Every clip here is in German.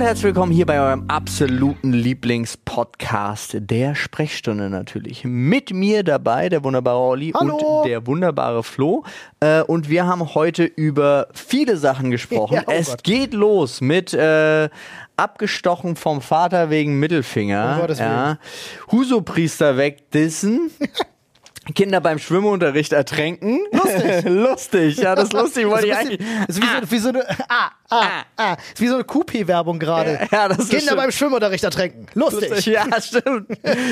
und herzlich willkommen hier bei eurem absoluten Lieblingspodcast der Sprechstunde natürlich. Mit mir dabei der wunderbare Olli Hallo. und der wunderbare Flo. Äh, und wir haben heute über viele Sachen gesprochen. Ja, oh es Gott. geht los mit äh, abgestochen vom Vater wegen Mittelfinger. Gottes ja. Huso-Priester wegdissen. Kinder beim Schwimmunterricht ertränken. Lustig. lustig, ja, das ist lustig. Wollte ich Das eigentlich. ist wie so, wie so eine, ah, ah, ah, ist wie so eine QP-Werbung gerade. Ja, das ist Kinder beim Schwimmunterricht ertränken. Lustig. Ja, stimmt.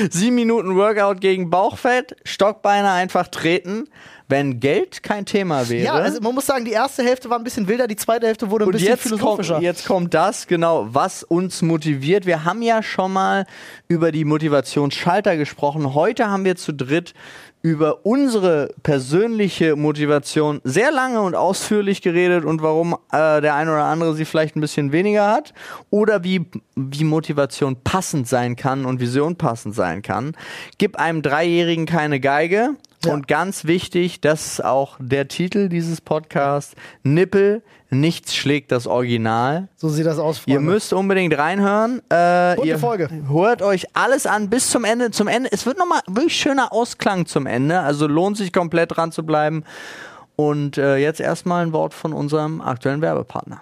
Sieben Minuten Workout gegen Bauchfett, Stockbeine einfach treten, wenn Geld kein Thema wäre. Ja, also man muss sagen, die erste Hälfte war ein bisschen wilder, die zweite Hälfte wurde ein und bisschen jetzt philosophischer. kommt, jetzt kommt das, genau, was uns motiviert. Wir haben ja schon mal über die Motivationsschalter gesprochen. Heute haben wir zu dritt über unsere persönliche Motivation sehr lange und ausführlich geredet und warum äh, der eine oder andere sie vielleicht ein bisschen weniger hat oder wie, wie Motivation passend sein kann und Vision passend sein kann. Gib einem Dreijährigen keine Geige. Ja. Und ganz wichtig, das ist auch der Titel dieses Podcasts, Nippel, nichts schlägt das Original. so sieht das aus, Freunde. Ihr müsst unbedingt reinhören. Äh, Gute ihr Folge. Hört euch alles an bis zum Ende. Zum Ende. Es wird nochmal wirklich schöner Ausklang zum Ende. Also lohnt sich komplett dran zu bleiben. Und äh, jetzt erstmal ein Wort von unserem aktuellen Werbepartner.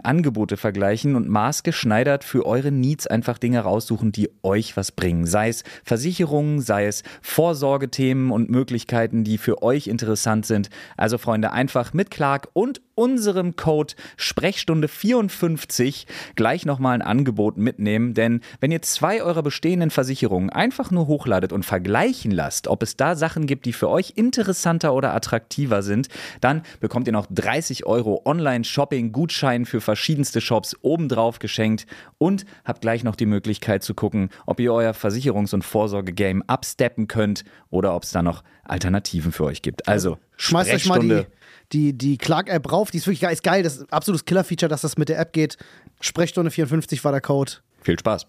Angebote vergleichen und maßgeschneidert für eure Needs einfach Dinge raussuchen, die euch was bringen. Sei es Versicherungen, sei es Vorsorgethemen und Möglichkeiten, die für euch interessant sind. Also Freunde, einfach mit Clark und unserem Code Sprechstunde 54 gleich nochmal ein Angebot mitnehmen, denn wenn ihr zwei eurer bestehenden Versicherungen einfach nur hochladet und vergleichen lasst, ob es da Sachen gibt, die für euch interessanter oder attraktiver sind, dann bekommt ihr noch 30 Euro Online-Shopping-Gutschein für verschiedenste Shops obendrauf geschenkt und habt gleich noch die Möglichkeit zu gucken, ob ihr euer Versicherungs- und Vorsorge-Game absteppen könnt oder ob es da noch Alternativen für euch gibt. Also, Schmeißt euch mal die, die, die Clark-App rauf, die ist wirklich geil. Ist geil, das ist ein absolutes Killer-Feature, dass das mit der App geht. Sprechstunde 54 war der Code. Viel Spaß.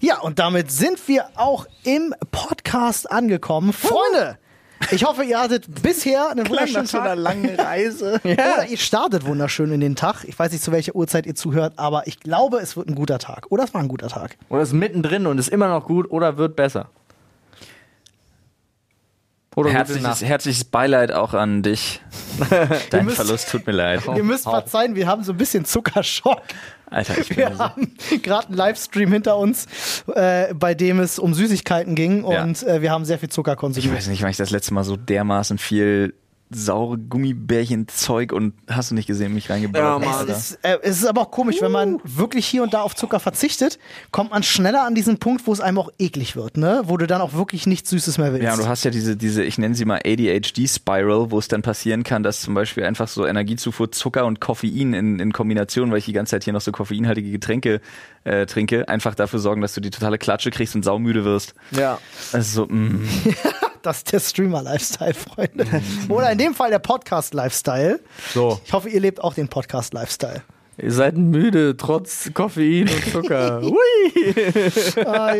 Ja, und damit sind wir auch im Podcast angekommen. Freunde, ich hoffe, ihr hattet bisher einen wunderschönen Tag. langen Reise. Oder ihr startet wunderschön in den Tag. Ich weiß nicht, zu welcher Uhrzeit ihr zuhört, aber ich glaube, es wird ein guter Tag. Oder es war ein guter Tag. Oder ist mittendrin und ist immer noch gut oder wird besser. Oder Herzliches, herzliches Beileid auch an dich. Dein müsst- Verlust tut mir leid. ihr müsst verzeihen, wir haben so ein bisschen Zuckerschock. Alter, ich bin Wir so. haben gerade einen Livestream hinter uns, äh, bei dem es um Süßigkeiten ging Ja. und äh, wir haben sehr viel Zucker Ich konsumiert. weiß nicht, wann ich das letzte Mal so dermaßen viel saure Gummibärchen-Zeug und hast du nicht gesehen, mich Ja, reingebracht. Mann. Es ist, äh, es ist aber auch komisch, wenn man wirklich hier und da auf Zucker verzichtet, kommt man schneller an diesen Punkt, wo es einem auch eklig wird, ne? Wo du dann auch wirklich nichts Süßes mehr willst. Ja, und du hast ja diese, diese, ich nenne sie mal ADHD-Spiral, wo es dann passieren kann, dass zum Beispiel einfach so Energiezufuhr, Zucker und Koffein in, in Kombination, weil ich die ganze Zeit hier noch so koffeinhaltige Getränke äh, trinke, einfach dafür sorgen, dass du die totale Klatsche kriegst und saumüde wirst. Ja. Also so, mm. Das ist der Streamer-Lifestyle, Freunde. Oder in dem Fall der Podcast-Lifestyle. So. Ich hoffe, ihr lebt auch den Podcast-Lifestyle. Ihr seid müde, trotz Koffein und Zucker. Hui. Ah.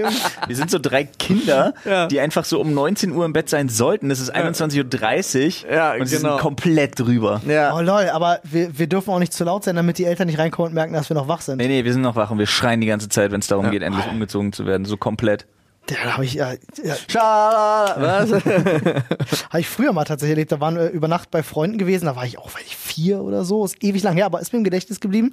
Wir sind so drei Kinder, Ja. die einfach so um 19 Uhr im Bett sein sollten. Es ist 21.30 Uhr Ja, und sie genau. sind komplett drüber. Ja. Oh lol, aber wir, wir dürfen auch nicht zu laut sein, damit die Eltern nicht reinkommen und merken, dass wir noch wach sind. Nee, nee, wir sind noch wach und wir schreien die ganze Zeit, wenn es darum geht, endlich umgezogen zu werden. So komplett. Da habe ich, ja, ja, was? habe ich früher mal tatsächlich erlebt. Da waren wir über Nacht bei Freunden gewesen. Da war ich auch, weiß ich, vier oder so. Ist ewig lang her, aber ist mir im Gedächtnis geblieben,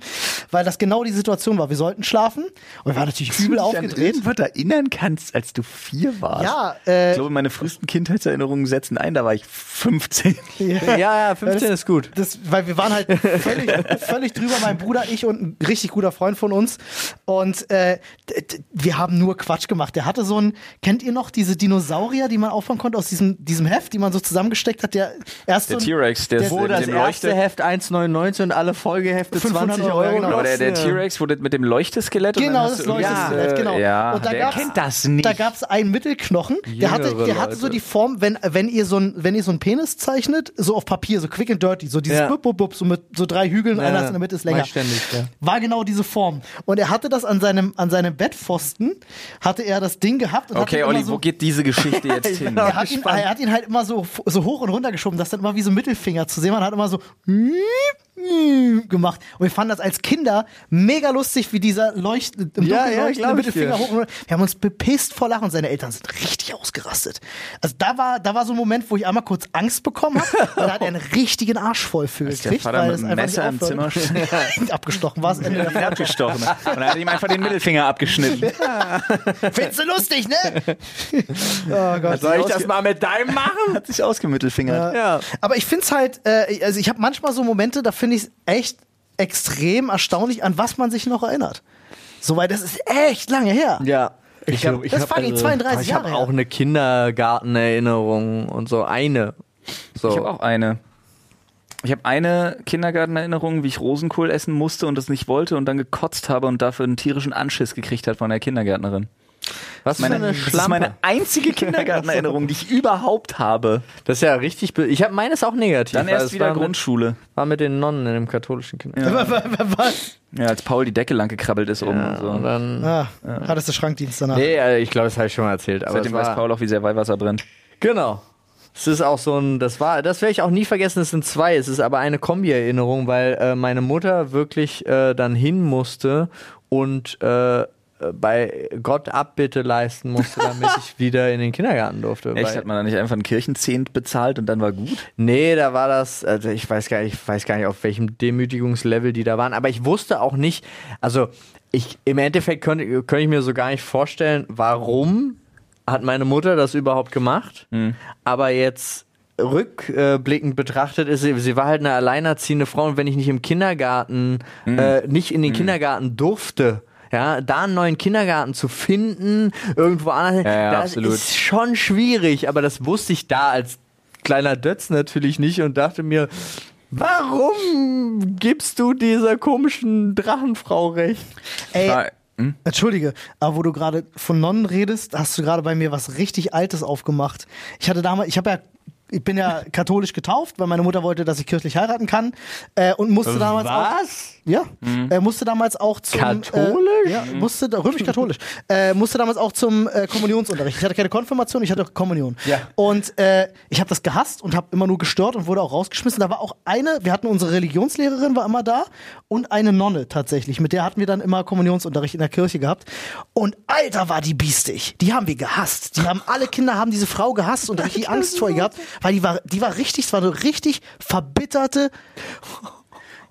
weil das genau die Situation war. Wir sollten schlafen und wir waren natürlich übel aufgedreht. irgendwas erinnern kannst, als du vier warst. Ja, äh, Ich glaube, meine frühesten Kindheitserinnerungen setzen ein, da war ich 15. ja, ja, 15 ist gut. Das, weil wir waren halt völlig, völlig drüber, mein Bruder, ich und ein richtig guter Freund von uns. Und äh, wir haben nur Quatsch gemacht. Der hatte so ein, kennt ihr noch diese Dinosaurier, die man auffangen konnte aus diesem, diesem Heft, die man so zusammengesteckt hat? Der erst Der T-Rex, der, der- Wo das dem erste. Heft 1,99 und alle Folgehefte 500 20 Euro, Euro. genau. Der. T-Rex wurde mit dem Leuchteskelett. und Genau, das Leuchteskelett, äh, genau. Ja, Und da wer gab's- kennt das nicht? Da gab es einen Mittelknochen, der hatte, der hatte so die Form, wenn, wenn ihr so ein, wenn ihr so einen Penis zeichnet, so auf Papier, so quick and dirty, so dieses Ja. bup, bup, bup, so mit so drei Hügeln, einer ist in der Mitte ist länger. ständig, ja. War genau diese Form. Und er hatte das an seinem, an seinem Bettpfosten, hatte er das Ding gehabt und Okay, Olli, so, wo geht diese Geschichte jetzt hin? er hat, ihn, er hat ihn halt immer so, so hoch und runter geschoben, dass dann immer wie so Mittelfinger zu sehen war. Und hat immer so gemacht. Und wir fanden das als Kinder mega lustig, wie dieser Leucht, im Ja, ja, leuchtende Mittelfinger hoch. Wir haben uns bepisst vor Lachen und seine Eltern sind richtig ausgerastet. Also da war, da war so ein Moment, wo ich einmal kurz Angst bekommen habe, da hat er einen richtigen Arsch voll für der gekriegt, Vater weil mit einem Messer im Zimmer. Abgestochen war es der ihn abgestochen. Und dann hat er ihm einfach den Mittelfinger abgeschnitten. Findest du lustig, ne? oh Gott. Soll ich das mal mit deinem machen? Hat sich ausgemittelfingert. Ja. Aber ich finde es halt, äh, also ich habe manchmal so Momente, da finde ich es echt extrem erstaunlich, an was man sich noch erinnert. Soweit, das ist echt lange her. Ja. Ich glaub, das hab fucking 32 ich hab Jahre auch her. eine Kindergartenerinnerung und so eine. So. Ich habe auch eine. Ich habe eine Kindergartenerinnerung, wie ich Rosenkohl essen musste und das nicht wollte und dann gekotzt habe und dafür einen tierischen Anschiss gekriegt hat von der Kindergärtnerin. Was Meine, für eine das ist Schlampe. meine einzige Kindergartenerinnerung, die ich überhaupt habe. Das ist ja richtig. Ich habe meines auch negativ. Dann erst wieder war mit, Grundschule. war mit den Nonnen in dem katholischen Kindergarten. Was? Ja, als Paul die Decke lang gekrabbelt ist oben und so. Und dann. Ah, hattest du Schrankdienst danach. Nee, äh, ich glaube, das habe ich schon mal erzählt. Aber Seitdem es weiß Paul auch, wie sehr Weihwasser brennt. Genau. Es ist auch so ein, das war, das werde ich auch nie vergessen, es sind zwei, es ist aber eine Kombi-Erinnerung, weil äh, meine Mutter wirklich äh, dann hin musste und äh, bei Gott Abbitte leisten musste, damit ich wieder in den Kindergarten durfte. Echt, hat man da nicht einfach einen Kirchenzehnt bezahlt und dann war gut? Nee, da war das, also ich weiß gar nicht, ich weiß gar nicht, auf welchem Demütigungslevel die da waren, aber ich wusste auch nicht, also ich, im Endeffekt könnte, könnte ich mir so gar nicht vorstellen, warum hat meine Mutter das überhaupt gemacht, aber jetzt rückblickend betrachtet ist sie, sie war halt eine alleinerziehende Frau und wenn ich nicht im Kindergarten, äh, nicht in den Kindergarten durfte, ja, da einen neuen Kindergarten zu finden, irgendwo anders, Ja, ja, das absolut. ist schon schwierig, aber das wusste ich da als kleiner Dötz natürlich nicht und dachte mir, warum gibst du dieser komischen Drachenfrau recht? Ey, Ah, hm? Entschuldige, aber wo du gerade von Nonnen redest, hast du gerade bei mir was richtig Altes aufgemacht. Ich hatte damals, ich habe ja, ich bin ja katholisch getauft, weil meine Mutter wollte, dass ich kirchlich heiraten kann äh, und musste damals auch, Was? Ja, äh, musste damals auch zum Katholisch? Äh, ja, musste römisch-katholisch. äh, musste damals auch zum äh, Kommunionsunterricht. Ich hatte keine Konfirmation, ich hatte Kommunion. Ja. Und äh, ich habe das gehasst und habe immer nur gestört und wurde auch rausgeschmissen. Da war auch eine, wir hatten unsere Religionslehrerin war immer da und eine Nonne tatsächlich. Mit der hatten wir dann immer Kommunionsunterricht in der Kirche gehabt. Und Alter war die biestig. Die haben wir gehasst. Die haben alle Kinder haben diese Frau gehasst und richtig Angst vor ihr gehabt, weil die war, die war richtig, es war eine richtig verbitterte.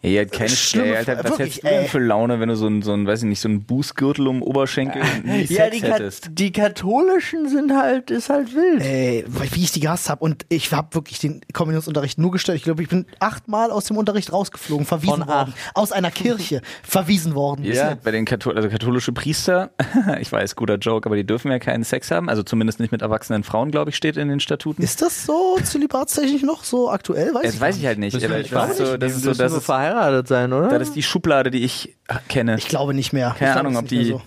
Ja, ihr habt keine Schlimme Fra- was wirklich, hättest du denn ey. für Laune, wenn du so ein, so ein weiß ich nicht, so ein Bußgürtel um den Oberschenkel nie Ja, Sex die, Ka die katholischen sind halt, ist halt wild. Ey, wie ich die gehasst habe. Und ich habe wirklich den Kommunionsunterricht nur gestört. Ich glaube, ich bin achtmal aus dem Unterricht rausgeflogen, verwiesen Von worden. Aus einer Kirche verwiesen worden. Ja. bei den Kathol also katholische Priester, ich weiß, guter Joke, aber die dürfen ja keinen Sex haben, also zumindest nicht mit erwachsenen Frauen, glaube ich, steht in den Statuten. Ist das so zölibatstechnisch noch so aktuell? Weiß das ich weiß ich halt nicht. Wir- ich weiß so, das ist so, das ist, verheiratet sein, oder? das ist die Schublade, die ich kenne. Ich glaube nicht mehr. Ich Keine Ahnung, ob ist die, mehr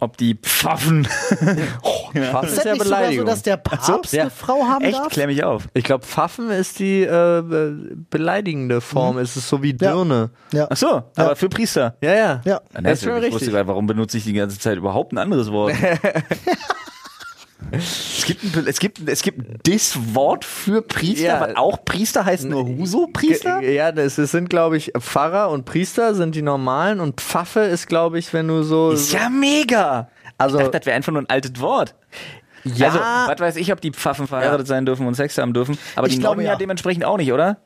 ob die Pfaffen. Pfaffen So. Ist das nicht sogar so, dass der Papst Ja. eine Frau haben Echt, darf? klär mich auf. Ich glaube, Pfaffen ist die äh, be- beleidigende Form. Es ist so wie Dirne. Ja. Ach so, aber für Priester. Ja, ja. Ja. Das ist schon ich wusste richtig. gerade, warum benutze ich die ganze Zeit überhaupt ein anderes Wort? Es gibt ein, es gibt, es gibt ein Diss-Wort für Priester, Ja. was auch Priester heißt nur Huso-Priester? Ja, das sind, glaube ich, Pfarrer und Priester sind die normalen und Pfaffe ist, glaube ich, wenn du so. Ist ja mega. Also- ich dachte, das wäre einfach nur ein altes Wort. ja, Also, was weiß ich, ob die Pfaffen verheiratet sein dürfen und Sex haben dürfen. Aber Ich die glaube, Nonnen ja ja. dementsprechend auch nicht, oder?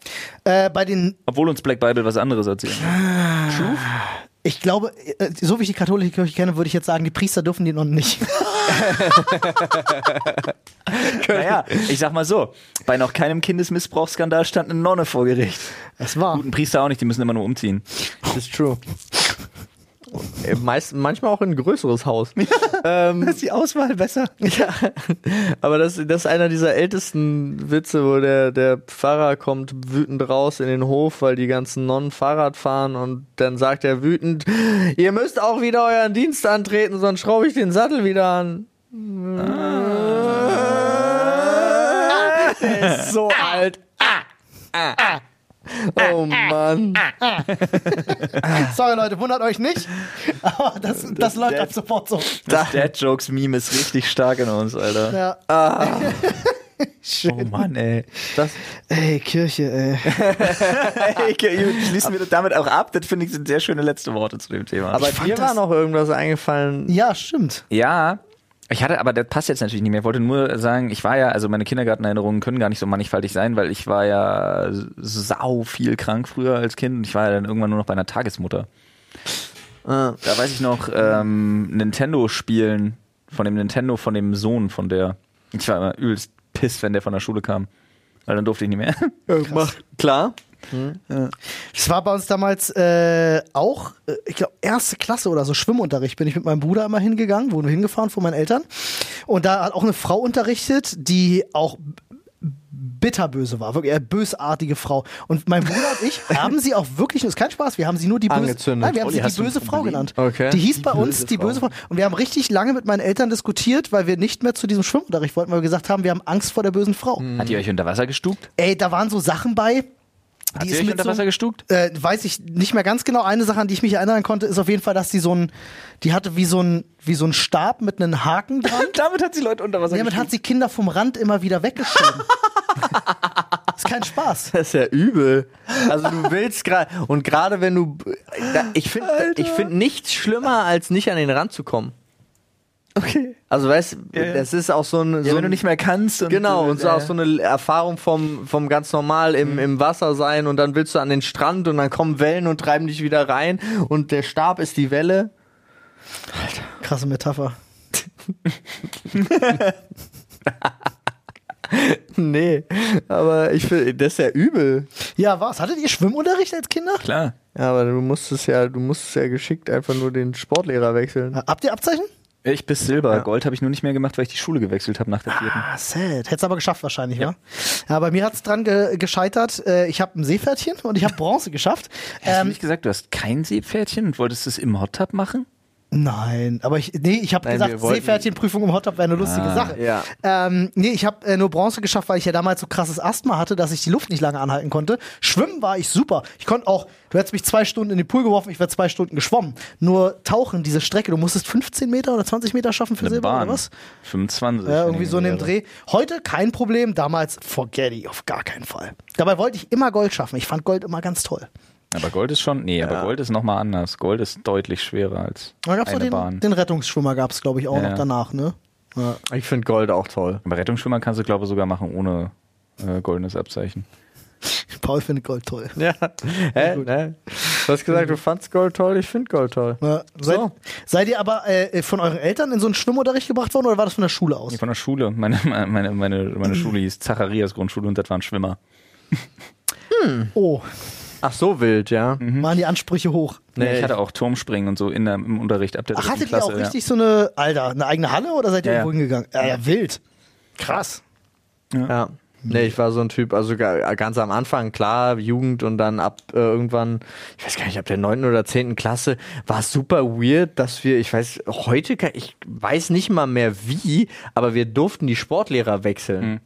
Äh, bei den, Obwohl uns Black Bible was anderes erzählen. Ich glaube, äh, so wie ich die katholische Kirche kenne, würde ich jetzt sagen, die Priester dürfen die noch nicht. naja, ich sag mal so, bei noch keinem Kindesmissbrauchsskandal stand eine Nonne vor Gericht. Das war. Guten Priester auch nicht, die müssen immer nur umziehen. das ist true. Äh, Meist, manchmal auch in ein größeres Haus. ähm, ist die Auswahl besser? ja, aber das, das ist einer dieser ältesten Witze, wo der, der Pfarrer kommt wütend raus in den Hof, weil die ganzen Nonnen Fahrrad fahren und dann sagt er wütend, ihr müsst auch wieder euren Dienst antreten, sonst schraube ich den Sattel wieder an. Der ist so alt. Oh Mann. Sorry Leute, wundert euch nicht. Aber das, das läuft ab sofort so. Das Dad-Jokes-Meme ist richtig stark in uns, Alter. Ja. Oh Schön. Mann, ey. Das, Ey, Kirche, ey. Hey, schließen wir damit auch ab. Das finde ich sind sehr schöne letzte Worte zu dem Thema. aber dir das- war noch irgendwas eingefallen. Ja, stimmt. Ja, ich hatte, aber das passt jetzt natürlich nicht mehr. Ich wollte nur sagen, ich war ja, also meine Kindergartenerinnerungen können gar nicht so mannigfaltig sein, weil ich war ja sau viel krank früher als Kind und ich war ja dann irgendwann nur noch bei einer Tagesmutter. Ah. Da weiß ich noch, ähm, Nintendo spielen von dem Nintendo von dem Sohn von der. Ich war immer übelst piss, wenn der von der Schule kam. Weil dann durfte ich nicht mehr. Mach, klar. Es war bei uns damals äh, auch, äh, ich glaube, erste Klasse oder so Schwimmunterricht. Bin ich mit meinem Bruder immer hingegangen, wurden wir hingefahren von meinen Eltern. Und da hat auch eine Frau unterrichtet, die auch bitterböse war, wirklich eine bösartige Frau. Und mein Bruder und ich haben sie auch wirklich, das ist kein Spaß, wir haben sie nur die böse, nein, wir haben Olli, sie hast die böse Frau genannt. Okay. Die hieß bei Die uns böse die Frau. böse Frau. Und wir haben richtig lange mit meinen Eltern diskutiert, weil wir nicht mehr zu diesem Schwimmunterricht wollten, weil wir gesagt haben, wir haben Angst vor der bösen Frau. Hat ihr euch unter Wasser gestuckt? Ey, da waren so Sachen bei. Hat Die sie ist euch mit unter so, Wasser gestuckt? äh, weiß ich nicht mehr ganz genau. Eine Sache, an die ich mich erinnern konnte, ist auf jeden Fall, dass die so ein, die hatte wie so ein, wie so ein Stab mit einem Haken dran. Damit hat sie Leute unter Wasser Damit hat sie Kinder vom Rand immer wieder weggeschoben. ist kein Spaß. Das ist ja übel. Also du willst gerade und gerade wenn du ich finde ich finde nichts schlimmer als nicht an den Rand zu kommen. Okay. Also weißt, ja. das ist auch so ein so Ja, wenn ein- du nicht mehr kannst. Und Genau, und so auch so eine Erfahrung vom, vom ganz normal im, Mhm. im Wasser sein und dann willst du an den Strand und dann kommen Wellen und treiben dich wieder rein und der Stab ist die Welle. Krasse Metapher. Nee, aber ich finde, das ist ja übel. Ja, was? Hattet ihr Schwimmunterricht als Kinder? Klar. Ja, aber du musstest ja, du musstest ja geschickt einfach nur den Sportlehrer wechseln. Habt ihr Abzeichen? Ich bis Silber. Ja. Gold habe ich nur nicht mehr gemacht, weil ich die Schule gewechselt habe nach der vierten. Ah, sad. Hättest aber geschafft wahrscheinlich, ja. Ja, bei mir hat's dran ge gescheitert. Äh, ich habe ein Seepferdchen und ich habe Bronze geschafft. Hast du Ähm, nicht gesagt, du hast kein Seepferdchen und wolltest es im Hot Tub machen? Nein, aber ich, nee, ich habe gesagt, Seepferdchenprüfung im Hotdog wäre eine lustige Ah, Sache. ja. Ähm, nee, ich habe äh, nur Bronze geschafft, weil ich ja damals so krasses Asthma hatte, dass ich die Luft nicht lange anhalten konnte. Schwimmen war ich super. Ich konnte auch, du hättest mich zwei Stunden in den Pool geworfen, ich wäre zwei Stunden geschwommen. Nur tauchen, diese Strecke, du musstest 15 Meter oder 20 Meter schaffen für Eine Silber Bahn. oder was? 25. Ja, irgendwie so in dem. Dreh. Heute kein Problem, damals forget it, auf gar keinen Fall. Dabei wollte ich immer Gold schaffen. Ich fand Gold immer ganz toll. Aber Gold ist schon, nee, aber Gold ist nochmal anders. Gold ist deutlich schwerer als Da gab's eine den, Bahn. den Rettungsschwimmer, gab es, glaube ich, auch Ja, noch ja. danach, ne? Ja. Ich finde Gold auch toll. Aber Rettungsschwimmer kannst du, glaube ich, sogar machen ohne äh, goldenes Abzeichen. Paul findet Gold toll. Ja. Hä? Ne? Du hast gesagt, du fandst Gold toll, ich finde Gold toll. Ja, seid, So. seid ihr aber äh, von euren Eltern in so einen Schwimmunterricht gebracht worden oder war das von der Schule aus? Nee, von der Schule. Meine, meine, meine, meine Schule hieß Zacharias Grundschule und das waren Schwimmer. Oh, Ach so wild, ja. waren die Ansprüche hoch. Nee, ich hatte auch Turmspringen und so in der, im Unterricht ab der Ach, hattet Klasse. ihr auch richtig so eine, Alter, eine eigene Halle oder seid ihr Ja, irgendwo ja. hingegangen? Ja, ja, wild. Krass. Ja. Nee, ich war so ein Typ, also ga- ganz am Anfang, klar, Jugend und dann ab äh, irgendwann, ich weiß gar nicht, ab der neunten oder zehnten Klasse, war es super weird, dass wir, ich weiß, heute, kann- ich weiß nicht mal mehr wie, aber wir durften die Sportlehrer wechseln.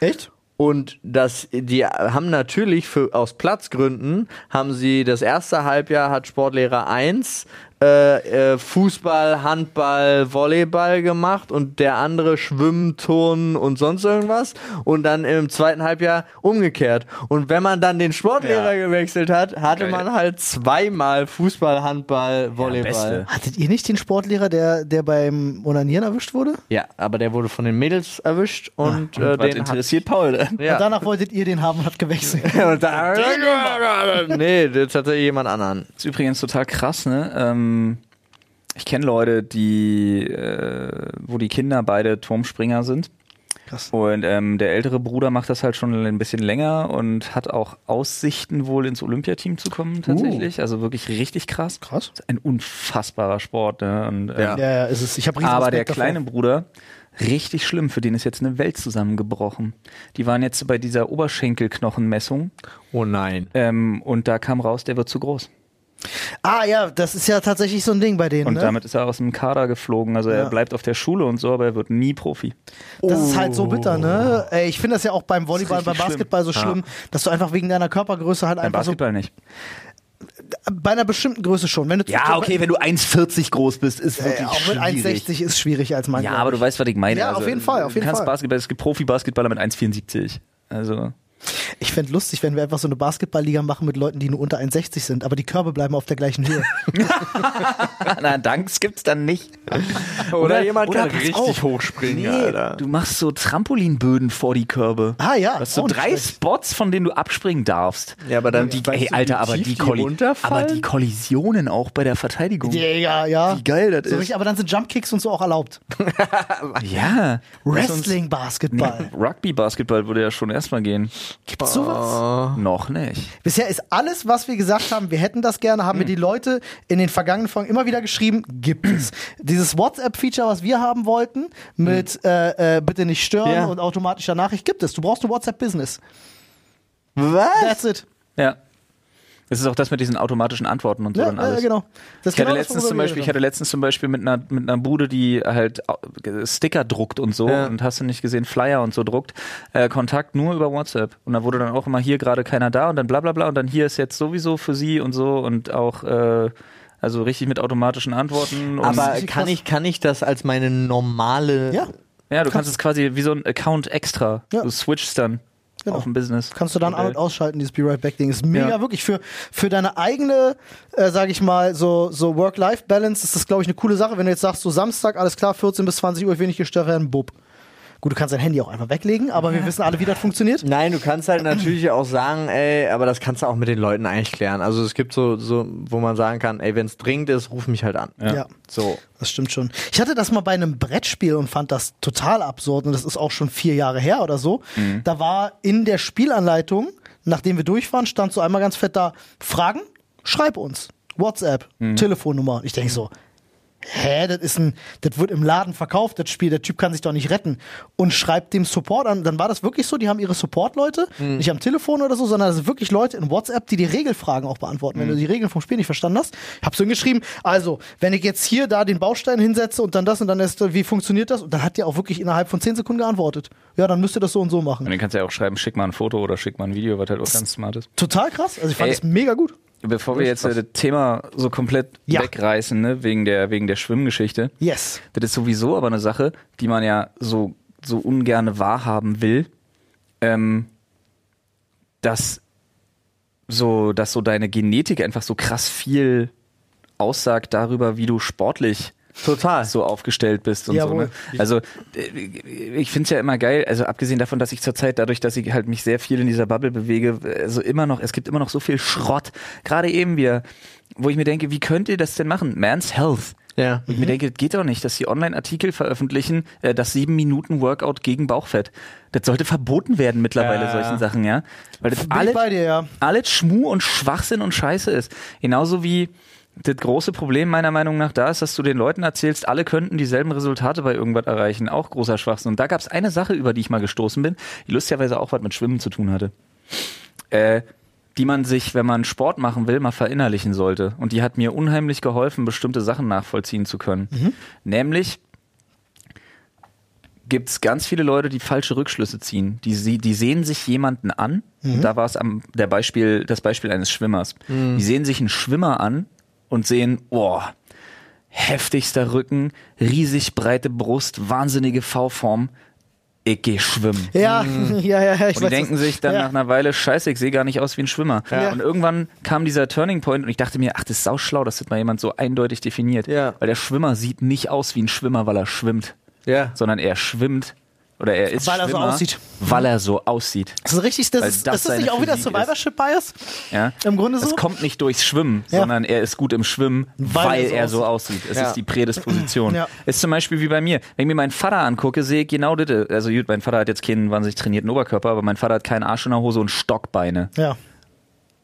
Echt? Und das, die haben natürlich für, aus Platzgründen, haben sie das erste Halbjahr hat Sportlehrer 1 äh, äh, Fußball, Handball, Volleyball gemacht und der andere Schwimmen, Turnen und sonst irgendwas und dann im zweiten Halbjahr umgekehrt. Und wenn man dann den Sportlehrer Ja. gewechselt hat, hatte Geil. man halt zweimal Fußball, Handball, Volleyball. beste. Hattet ihr nicht den Sportlehrer, der, der beim Onanieren erwischt wurde? Ja, aber der wurde von den Mädels erwischt und, äh, Was den hat, interessiert Paul denn? ja. Und danach wolltet ihr den haben und habt gewechselt. und dann, nee, das hatte jemand anderen. ist übrigens total krass, ne? Ähm, ich kenne Leute, die, äh, wo die Kinder beide Turmspringer sind. Krass. Und ähm, der ältere Bruder macht das halt schon ein bisschen länger und hat auch Aussichten, wohl ins Olympiateam zu kommen, tatsächlich. Also wirklich richtig krass. Krass. Ein unfassbarer Sport, ne? Und, ähm, Ja. Ja, ja, ist es. Ich habe Aber der kleine Bruder, richtig schlimm, für den ist jetzt eine Welt zusammengebrochen. Die waren jetzt bei dieser Oberschenkelknochenmessung Oh nein. ähm, und da kam raus, der wird zu groß. Ah ja, das ist ja tatsächlich so ein Ding bei denen. Und ne? damit ist er aus dem Kader geflogen. Also Ja. er bleibt auf der Schule und so, aber er wird nie Profi. Das ist halt so bitter, ne? Ey, ich finde das ja auch beim Volleyball, beim Basketball so schlimm, dass du einfach wegen deiner Körpergröße halt Beim einfach Basketball nicht. so bei einer bestimmten Größe schon. Wenn du wenn du 1,40 groß bist, ist äh, auch mit 1,60 ist schwierig als Mann. Ja, aber du weißt, was ich meine. Ja, auf jeden Fall, auf jeden du kannst Fall. Basketball, es gibt Profi-Basketballer mit 1,74. Also, Ich fänd lustig, wenn wir einfach so eine Basketballliga machen mit Leuten, die nur unter 1,60 sind, aber die Körbe bleiben auf der gleichen Höhe. na, Danks gibt's dann nicht. Oder, jemand oder kann richtig auf. hochspringen, Nee, Alter. du machst so Trampolinböden vor die Körbe. Ah ja, Du hast so drei schlecht. Spots, von denen du abspringen darfst. Ja, aber dann die, weißt ey, Alter, aber die, die Kolli runterfallen? aber die Kollisionen auch bei der Verteidigung. Ja, ja. Wie geil das So ist. richtig, aber dann sind Jumpkicks und so auch erlaubt. Ja. Wrestling, Basketball. Rugby-Basketball würde ja schon erstmal gehen. Gibt's sowas? Noch nicht. Bisher ist alles, was wir gesagt haben, wir hätten das gerne, haben mir die Leute in den vergangenen Folgen immer wieder geschrieben, gibt es. Dieses WhatsApp-Feature, was wir haben wollten, mit äh, äh, bitte nicht stören Ja. und automatischer Nachricht, gibt es. Du brauchst ein WhatsApp-Business. Was? That's it. Ja. Das ist auch das mit diesen automatischen Antworten und so Ja, dann alles. äh, genau. Das Ich hatte, genau letztens zum Beispiel, ich hatte letztens zum Beispiel mit einer, mit einer Bude, die halt Sticker druckt und so Ja. und hast du nicht gesehen, Flyer und so druckt, äh, Kontakt nur über WhatsApp. Und da wurde dann auch immer hier gerade keiner da und dann bla bla bla und dann hier ist jetzt sowieso für sie und so und auch äh, also richtig mit automatischen Antworten. Und Aber kann ich, kann ich das als meine normale. Ja, ja, du kannst es quasi wie so ein Account extra. Ja. Du switchst dann Genau. auf ein Business. kannst du dann an- und ausschalten, dieses Be Right Back Ding. Ist mega Ja. wirklich für, für deine eigene, äh, sag ich mal, so, so Work-Life-Balance ist das, glaube ich, eine coole Sache. Wenn du jetzt sagst, so Samstag, alles klar, 14 bis 20 Uhr, ich will nicht gestört werden, bub. Gut, du kannst dein Handy auch einfach weglegen, aber wir wissen alle, wie das funktioniert. Nein, du kannst halt natürlich auch sagen, ey, aber das kannst du auch mit den Leuten eigentlich klären. Also es gibt so, so wo man sagen kann, ey, wenn es dringend ist, ruf mich halt an. Ja. So. Das stimmt schon. Ich hatte das mal bei einem Brettspiel und fand das total absurd und das ist auch schon vier Jahre her oder so. Da war in der Spielanleitung, nachdem wir durch waren, stand so einmal ganz fett da, Fragen, schreib uns. WhatsApp, Telefonnummer. Ich denke so, hä, das ist ein, das wird im Laden verkauft, das Spiel, der Typ kann sich doch nicht retten. Und schreibt dem Support an. Dann war das wirklich so, die haben ihre Support-Leute, nicht am Telefon oder so, sondern das sind wirklich Leute in WhatsApp, die die Regelfragen auch beantworten. Wenn du die Regeln vom Spiel nicht verstanden hast, ich hab so hingeschrieben, also, wenn ich jetzt hier da den Baustein hinsetze und dann das und dann ist, wie funktioniert das? Und dann hat der auch wirklich innerhalb von 10 Sekunden geantwortet. Ja, dann müsst ihr das so und so machen. Und dann kannst du ja auch schreiben, schick mal ein Foto oder schick mal ein Video, was halt auch ganz smart ist. Total krass. Also ich fand das mega gut. Bevor wir jetzt äh, das Thema so komplett Ja. wegreißen, ne, wegen der, wegen der Schwimmgeschichte, Yes. das ist sowieso aber eine Sache, die man ja so, so ungerne wahrhaben will, ähm, dass so, dass so deine Genetik einfach so krass viel aussagt darüber, wie du sportlich Total. so aufgestellt bist und Jawohl. so. Ne? Also äh, ich finde es ja immer geil, also abgesehen davon, dass ich zurzeit dadurch, dass ich halt mich sehr viel in dieser Bubble bewege, also immer noch, es gibt immer noch so viel Schrott. Gerade eben wir, wo ich mir denke, wie könnt ihr das denn machen? Man's Health. Ja. Und ich mir denke, das geht doch nicht, dass sie Online-Artikel veröffentlichen, äh, das sieben Minuten Workout gegen Bauchfett. Das sollte verboten werden mittlerweile, Ja. solchen Sachen, ja. Weil das Bin alle, ich bei dir, ja. alles Schmu und Schwachsinn und Scheiße ist. Genauso wie das große Problem meiner Meinung nach da ist, dass du den Leuten erzählst, alle könnten dieselben Resultate bei irgendwas erreichen. Auch großer Schwachsinn. Und da gab es eine Sache, über die ich mal gestoßen bin, die lustigerweise auch was mit Schwimmen zu tun hatte. Äh, die man sich, wenn man Sport machen will, mal verinnerlichen sollte. Und die hat mir unheimlich geholfen, bestimmte Sachen nachvollziehen zu können. Nämlich gibt es ganz viele Leute, die falsche Rückschlüsse ziehen. Die, sie- die sehen sich jemanden an. Und da war es am der Beispiel, das Beispiel eines Schwimmers. Die sehen sich einen Schwimmer an und sehen, boah, heftigster Rücken, riesig breite Brust, wahnsinnige V-Form. Ich geh schwimmen. Ja, ja, ja, ja. Ich Und die denken was- sich dann ja. nach einer Weile, scheiße, ich sehe gar nicht aus wie ein Schwimmer. Ja. Und irgendwann kam dieser Turning Point und ich dachte mir, ach, das ist sauschlau, das hat mal jemand so eindeutig definiert. Ja. Weil der Schwimmer sieht nicht aus wie ein Schwimmer, weil er schwimmt, Ja. sondern er schwimmt oder er ist Weil er so aussieht. Weil er so aussieht. Das ist richtig, das ist, das ist das nicht auch wieder Physik Survivorship Bias? Ja? Im Grunde so? Es kommt nicht durchs Schwimmen, Ja. sondern er ist gut im Schwimmen, Weil weil, er so er so aussieht. Es Ja. ist die Prädisposition. Ja. Ist zum Beispiel wie bei mir. Wenn ich mir meinen Vater angucke, sehe ich genau das. Also gut, mein Vater hat jetzt keinen wahnsinnig trainierten Oberkörper, aber mein Vater hat keinen Arsch in der Hose und Stockbeine. Ja.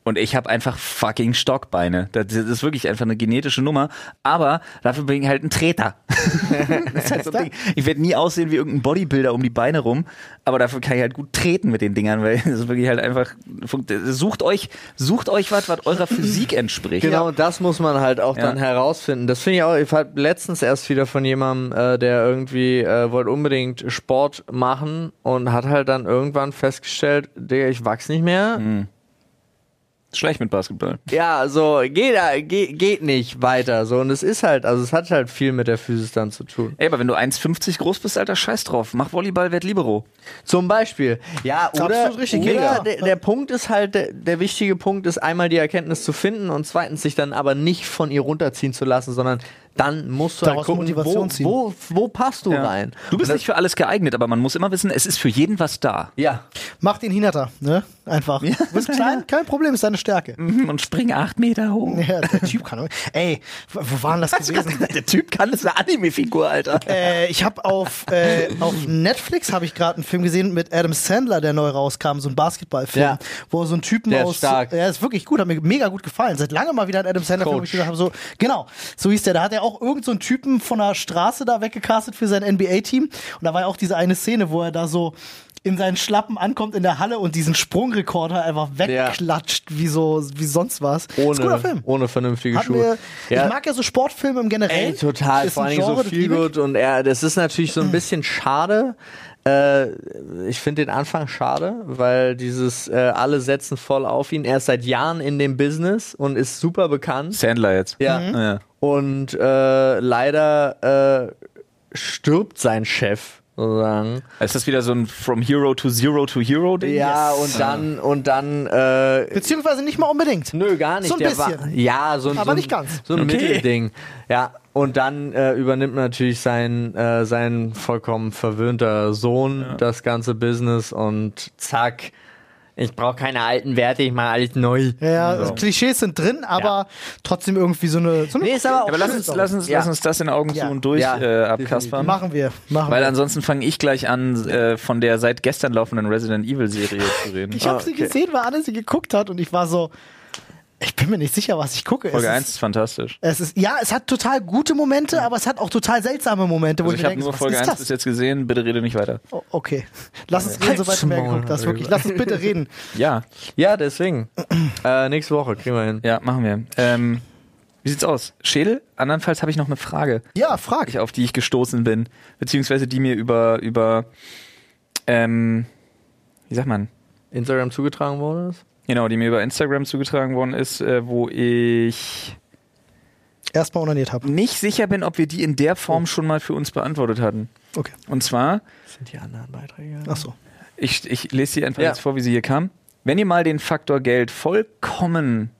Und ich habe einfach fucking Stockbeine. Das ist wirklich einfach eine genetische Nummer. Aber dafür bin ich halt ein Treter. das ist halt so ein Ding. Ich werde nie aussehen wie irgendein Bodybuilder um die Beine rum. Aber dafür kann ich halt gut treten mit den Dingern, weil das ist wirklich halt einfach. Sucht euch, sucht euch was, was eurer Physik entspricht. Genau, das muss man halt auch Ja. dann herausfinden. Das finde ich auch, ich habe letztens erst wieder von jemandem, äh, der irgendwie äh, wollte unbedingt Sport machen und hat halt dann irgendwann festgestellt, Digga, ich wachs nicht mehr. Schlecht mit Basketball. Ja, so, geht, äh, geht, geht nicht weiter. So, und es ist halt, also es hat halt viel mit der Physis dann zu tun. Ey, aber wenn du 1,50 groß bist, Alter, scheiß drauf. Mach Volleyball, werd Libero. Zum Beispiel. Ja, oder, richtig, oder mega. der, der Punkt ist halt, der, der wichtige Punkt ist einmal die Erkenntnis zu finden und zweitens sich dann aber nicht von ihr runterziehen zu lassen, sondern dann musst du halt Daraus gucken, Motivation wo, ziehen. wo, wo passt du rein. Du bist nicht für alles geeignet, aber man muss immer wissen, es ist für jeden was da. Ja. Mach den Hinata, ne? Einfach. Du bist klein, kein Problem, ist deine Stärke. Und spring acht Meter hoch. Ja, der Typ kann. Ey, wo wo war denn das gewesen? Der Typ kann, das ist eine Anime-Figur, Alter. Äh, ich habe auf, äh, auf Netflix habe ich gerade einen Film gesehen mit Adam Sandler, der neu rauskam, so ein Basketballfilm, Ja. wo so ein Typen Der ist aus, stark. ja, ist wirklich gut, hat mir mega gut gefallen. Seit langem mal wieder ein Adam Sandler Film, wo ich gesagt habe, so genau, so hieß der. Da hat er auch irgend so einen Typen von der Straße da weggecastet für sein NBA-Team und da war ja auch diese eine Szene, wo er da so in seinen Schlappen ankommt in der Halle und diesen Sprungrekorder einfach wegklatscht, wie so wie sonst was. ist ein guter Ohne, Film. ohne vernünftige Hat Schuhe. mir, Ich mag ja so Sportfilme im Generellen. Ey, total. Ist Vor Dingen so viel gut. Und er, das ist natürlich so ein bisschen schade. Äh, ich finde den Anfang schade, weil dieses äh, alle setzen voll auf ihn. Er ist seit Jahren in dem Business und ist super bekannt. Sandler jetzt. Ja. Ja. Und äh, leider äh, stirbt sein Chef sozusagen. Ist das wieder so ein From Hero to Zero to Hero Ding? Ja, und dann und dann äh, Beziehungsweise nicht mal unbedingt. Nö, gar nicht. So ein der bisschen. War, ja, so, ein- Aber so ein, nicht ganz. So ein Okay. Mittelding. Ja, und dann äh, übernimmt natürlich sein, äh, sein vollkommen verwöhnter Sohn das ganze Business und zack, ich brauche keine alten Werte, ich mache alles neu. Ja, ja, also Klischees sind drin, aber trotzdem irgendwie so eine. So eine Nee, ist aber auch Aber lass uns, lass, uns, Ja. lass uns das in Augen Ja. zu und durch Ja, äh, abkaspern. machen wir. Machen Weil wir. ansonsten fange ich gleich an, äh, von der seit gestern laufenden Resident Evil Serie zu reden. Ich habe Ah, sie okay. gesehen, weil Anne sie geguckt hat und ich war so. Ich bin mir nicht sicher, was ich gucke. Folge es 1 ist fantastisch. Ist, es ist, ja, es hat total gute Momente, aber es hat auch total seltsame Momente, wo Also ich ich habe nur Folge ist 1 das? bis jetzt gesehen, bitte rede nicht weiter. Oh, okay. Lass uns reden, sobald du mehr geguckt hast. Wirklich. Lass uns bitte reden. Ja, Ja, deswegen. äh, nächste Woche kriegen wir hin. ja, machen wir. Ähm, wie sieht's aus? Schädel? Andernfalls habe ich noch eine Frage, Ja, frag. auf die ich gestoßen bin, beziehungsweise die mir über, über, ähm, wie sagt man, Instagram zugetragen worden ist. Genau, die mir über Instagram zugetragen worden ist, äh, wo ich Erstmal onaniert habe. nicht sicher bin, ob wir die in der Form schon mal für uns beantwortet hatten. Okay. Und zwar, Sind die anderen Beiträge? Ach so. ich, ich lese sie einfach Ja. jetzt vor, wie sie hier kam. Wenn ihr mal den Faktor Geld vollkommen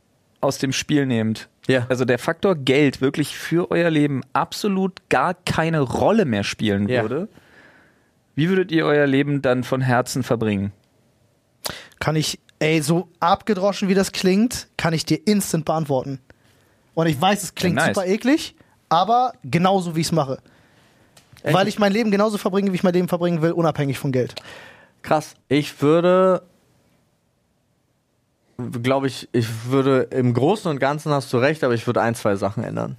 aus dem Spiel nehmt, Ja. also der Faktor Geld wirklich für euer Leben absolut gar keine Rolle mehr spielen Ja. würde, wie würdet ihr euer Leben dann von Herzen verbringen? Kann ich, ey, so abgedroschen wie das klingt, kann ich dir instant beantworten. Und ich weiß, es klingt nice. super eklig, aber genauso wie ich es mache. Weil ich mein Leben genauso verbringe, wie ich mein Leben verbringen will, unabhängig von Geld. Krass. Ich würde, glaube ich, ich würde im Großen und Ganzen hast du recht, aber ich würde ein, zwei Sachen ändern.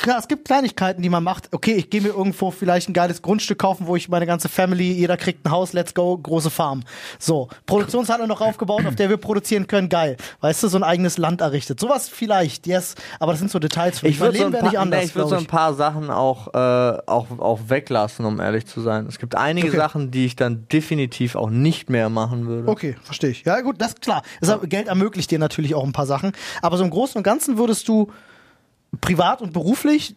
Klar, es gibt Kleinigkeiten, die man macht. Okay, ich gehe mir irgendwo vielleicht ein geiles Grundstück kaufen, wo ich meine ganze Family, jeder kriegt ein Haus, let's go, große Farm. So, Produktionshalle noch aufgebaut, auf der wir produzieren können, geil. Weißt du, so ein eigenes Land errichtet. Sowas vielleicht, yes, aber das sind so Details für mich. Ich würde so, ein paar- anders, nee, ich würd so ein paar Sachen auch, äh, auch, auch weglassen, um ehrlich zu sein. Es gibt einige Okay. Sachen, die ich dann definitiv auch nicht mehr machen würde. Okay, verstehe ich. Ja, gut, das ist klar. Das Geld ermöglicht dir natürlich auch ein paar Sachen. Aber so im Großen und Ganzen würdest du privat und beruflich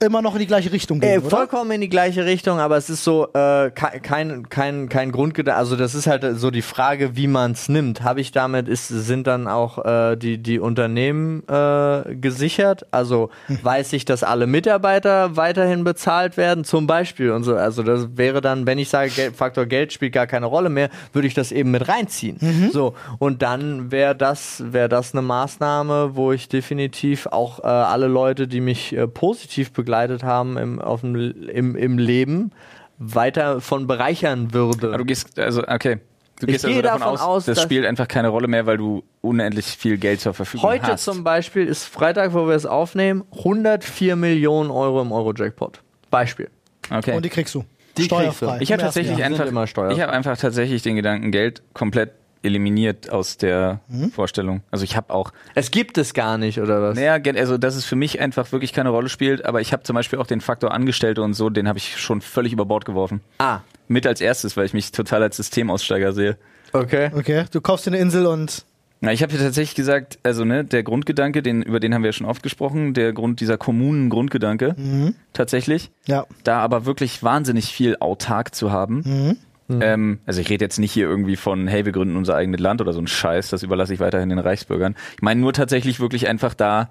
immer noch in die gleiche Richtung gehen, Äh, oder? vollkommen in die gleiche Richtung, aber es ist so äh, ke- kein kein kein Grundgedanke. Also das ist halt so die Frage, wie man es nimmt. Habe ich damit ist sind dann auch äh, die die Unternehmen äh, gesichert? Also weiß ich, dass alle Mitarbeiter weiterhin bezahlt werden, zum Beispiel und so. Also das wäre dann, wenn ich sage, Geld, Faktor Geld spielt gar keine Rolle mehr, würde ich das eben mit reinziehen. So und dann wäre das wäre das eine Maßnahme, wo ich definitiv auch äh, alle Leute, die mich äh, positiv begleitet haben im, auf dem, im, im Leben, weiter von bereichern würde. Aber du gehst, also, okay. Du Ich gehst also gehe davon, davon aus, aus, das dass- spielt einfach keine Rolle mehr, weil du unendlich viel Geld zur Verfügung Heute hast. zum Beispiel ist Freitag, wo wir es aufnehmen, 104 Millionen Euro im Euro-Jackpot. Beispiel. okay. Und die kriegst du. Die kriegst Steuerfrei. du. Ich habe tatsächlich einfach, immer steuerfrei. ich habe einfach tatsächlich den Gedanken Geld komplett eliminiert aus der Mhm. Vorstellung. Also ich habe auch, Es gibt es gar nicht, oder was? naja, also dass es für mich einfach wirklich keine Rolle spielt, aber ich habe zum Beispiel auch den Faktor Angestellte und so, den habe ich schon völlig über Bord geworfen. Ah, Mit als erstes, weil ich mich total als Systemaussteiger sehe. okay. Okay, du kaufst dir eine Insel und Na, ich habe ja tatsächlich gesagt, also ne, der Grundgedanke, den, über den haben wir ja schon oft gesprochen, der Grund, dieser Kommunen-Grundgedanke, Mhm. tatsächlich, ja. da aber wirklich wahnsinnig viel autark zu haben. Mhm. Ähm, also ich rede jetzt nicht hier irgendwie von, hey, wir gründen unser eigenes Land oder so ein Scheiß, das überlasse ich weiterhin den Reichsbürgern. Ich meine nur tatsächlich wirklich einfach da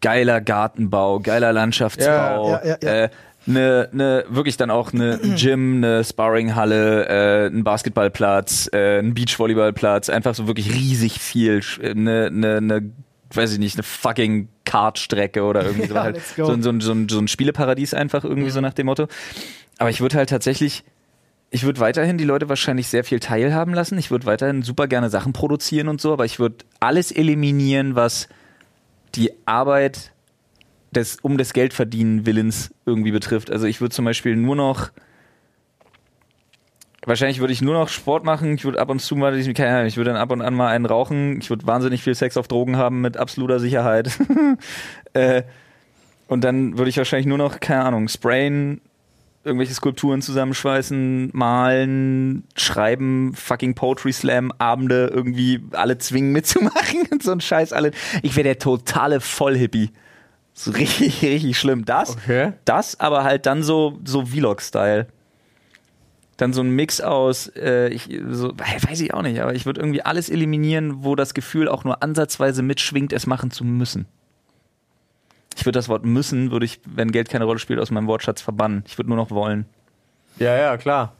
geiler Gartenbau, geiler Landschaftsbau, Ja, ja, ja, ja. Äh, ne, ne, wirklich dann auch eine Gym, eine Sparringhalle, äh, ein Basketballplatz, äh, ein Beachvolleyballplatz, einfach so wirklich riesig viel, sch- äh, ne, ne, ne, weiß ich nicht, eine fucking Kartstrecke oder irgendwie so Ja, halt. So, ein- so, so, ein- so ein Spieleparadies einfach irgendwie so nach dem Motto. Aber ich würde halt tatsächlich, ich würde weiterhin die Leute wahrscheinlich sehr viel teilhaben lassen. Ich würde weiterhin super gerne Sachen produzieren und so, aber ich würde alles eliminieren, was die Arbeit des, um des Geldverdienen Willens irgendwie betrifft. Also ich würde zum Beispiel nur noch Wahrscheinlich würde ich nur noch Sport machen. Ich würde ab und zu mal, ich, keine Ahnung, ich würde dann ab und an mal einen rauchen. Ich würde wahnsinnig viel Sex auf Drogen haben mit absoluter Sicherheit. äh, und dann würde ich wahrscheinlich nur noch, keine Ahnung, sprayen, irgendwelche Skulpturen zusammenschweißen, malen, schreiben, fucking Poetry Slam, Abende irgendwie alle zwingen mitzumachen und so ein Scheiß. Alle. Ich wäre der totale Vollhippie. So richtig, richtig schlimm. Das, Okay. das, aber halt dann so, so Vlog-Style. Dann so ein Mix aus, äh, ich, so, weiß ich auch nicht, aber ich würde irgendwie alles eliminieren, wo das Gefühl auch nur ansatzweise mitschwingt, es machen zu müssen. Ich würde das Wort müssen, würde ich, wenn Geld keine Rolle spielt, aus meinem Wortschatz verbannen. Ich würde nur noch wollen. Ja, ja, klar.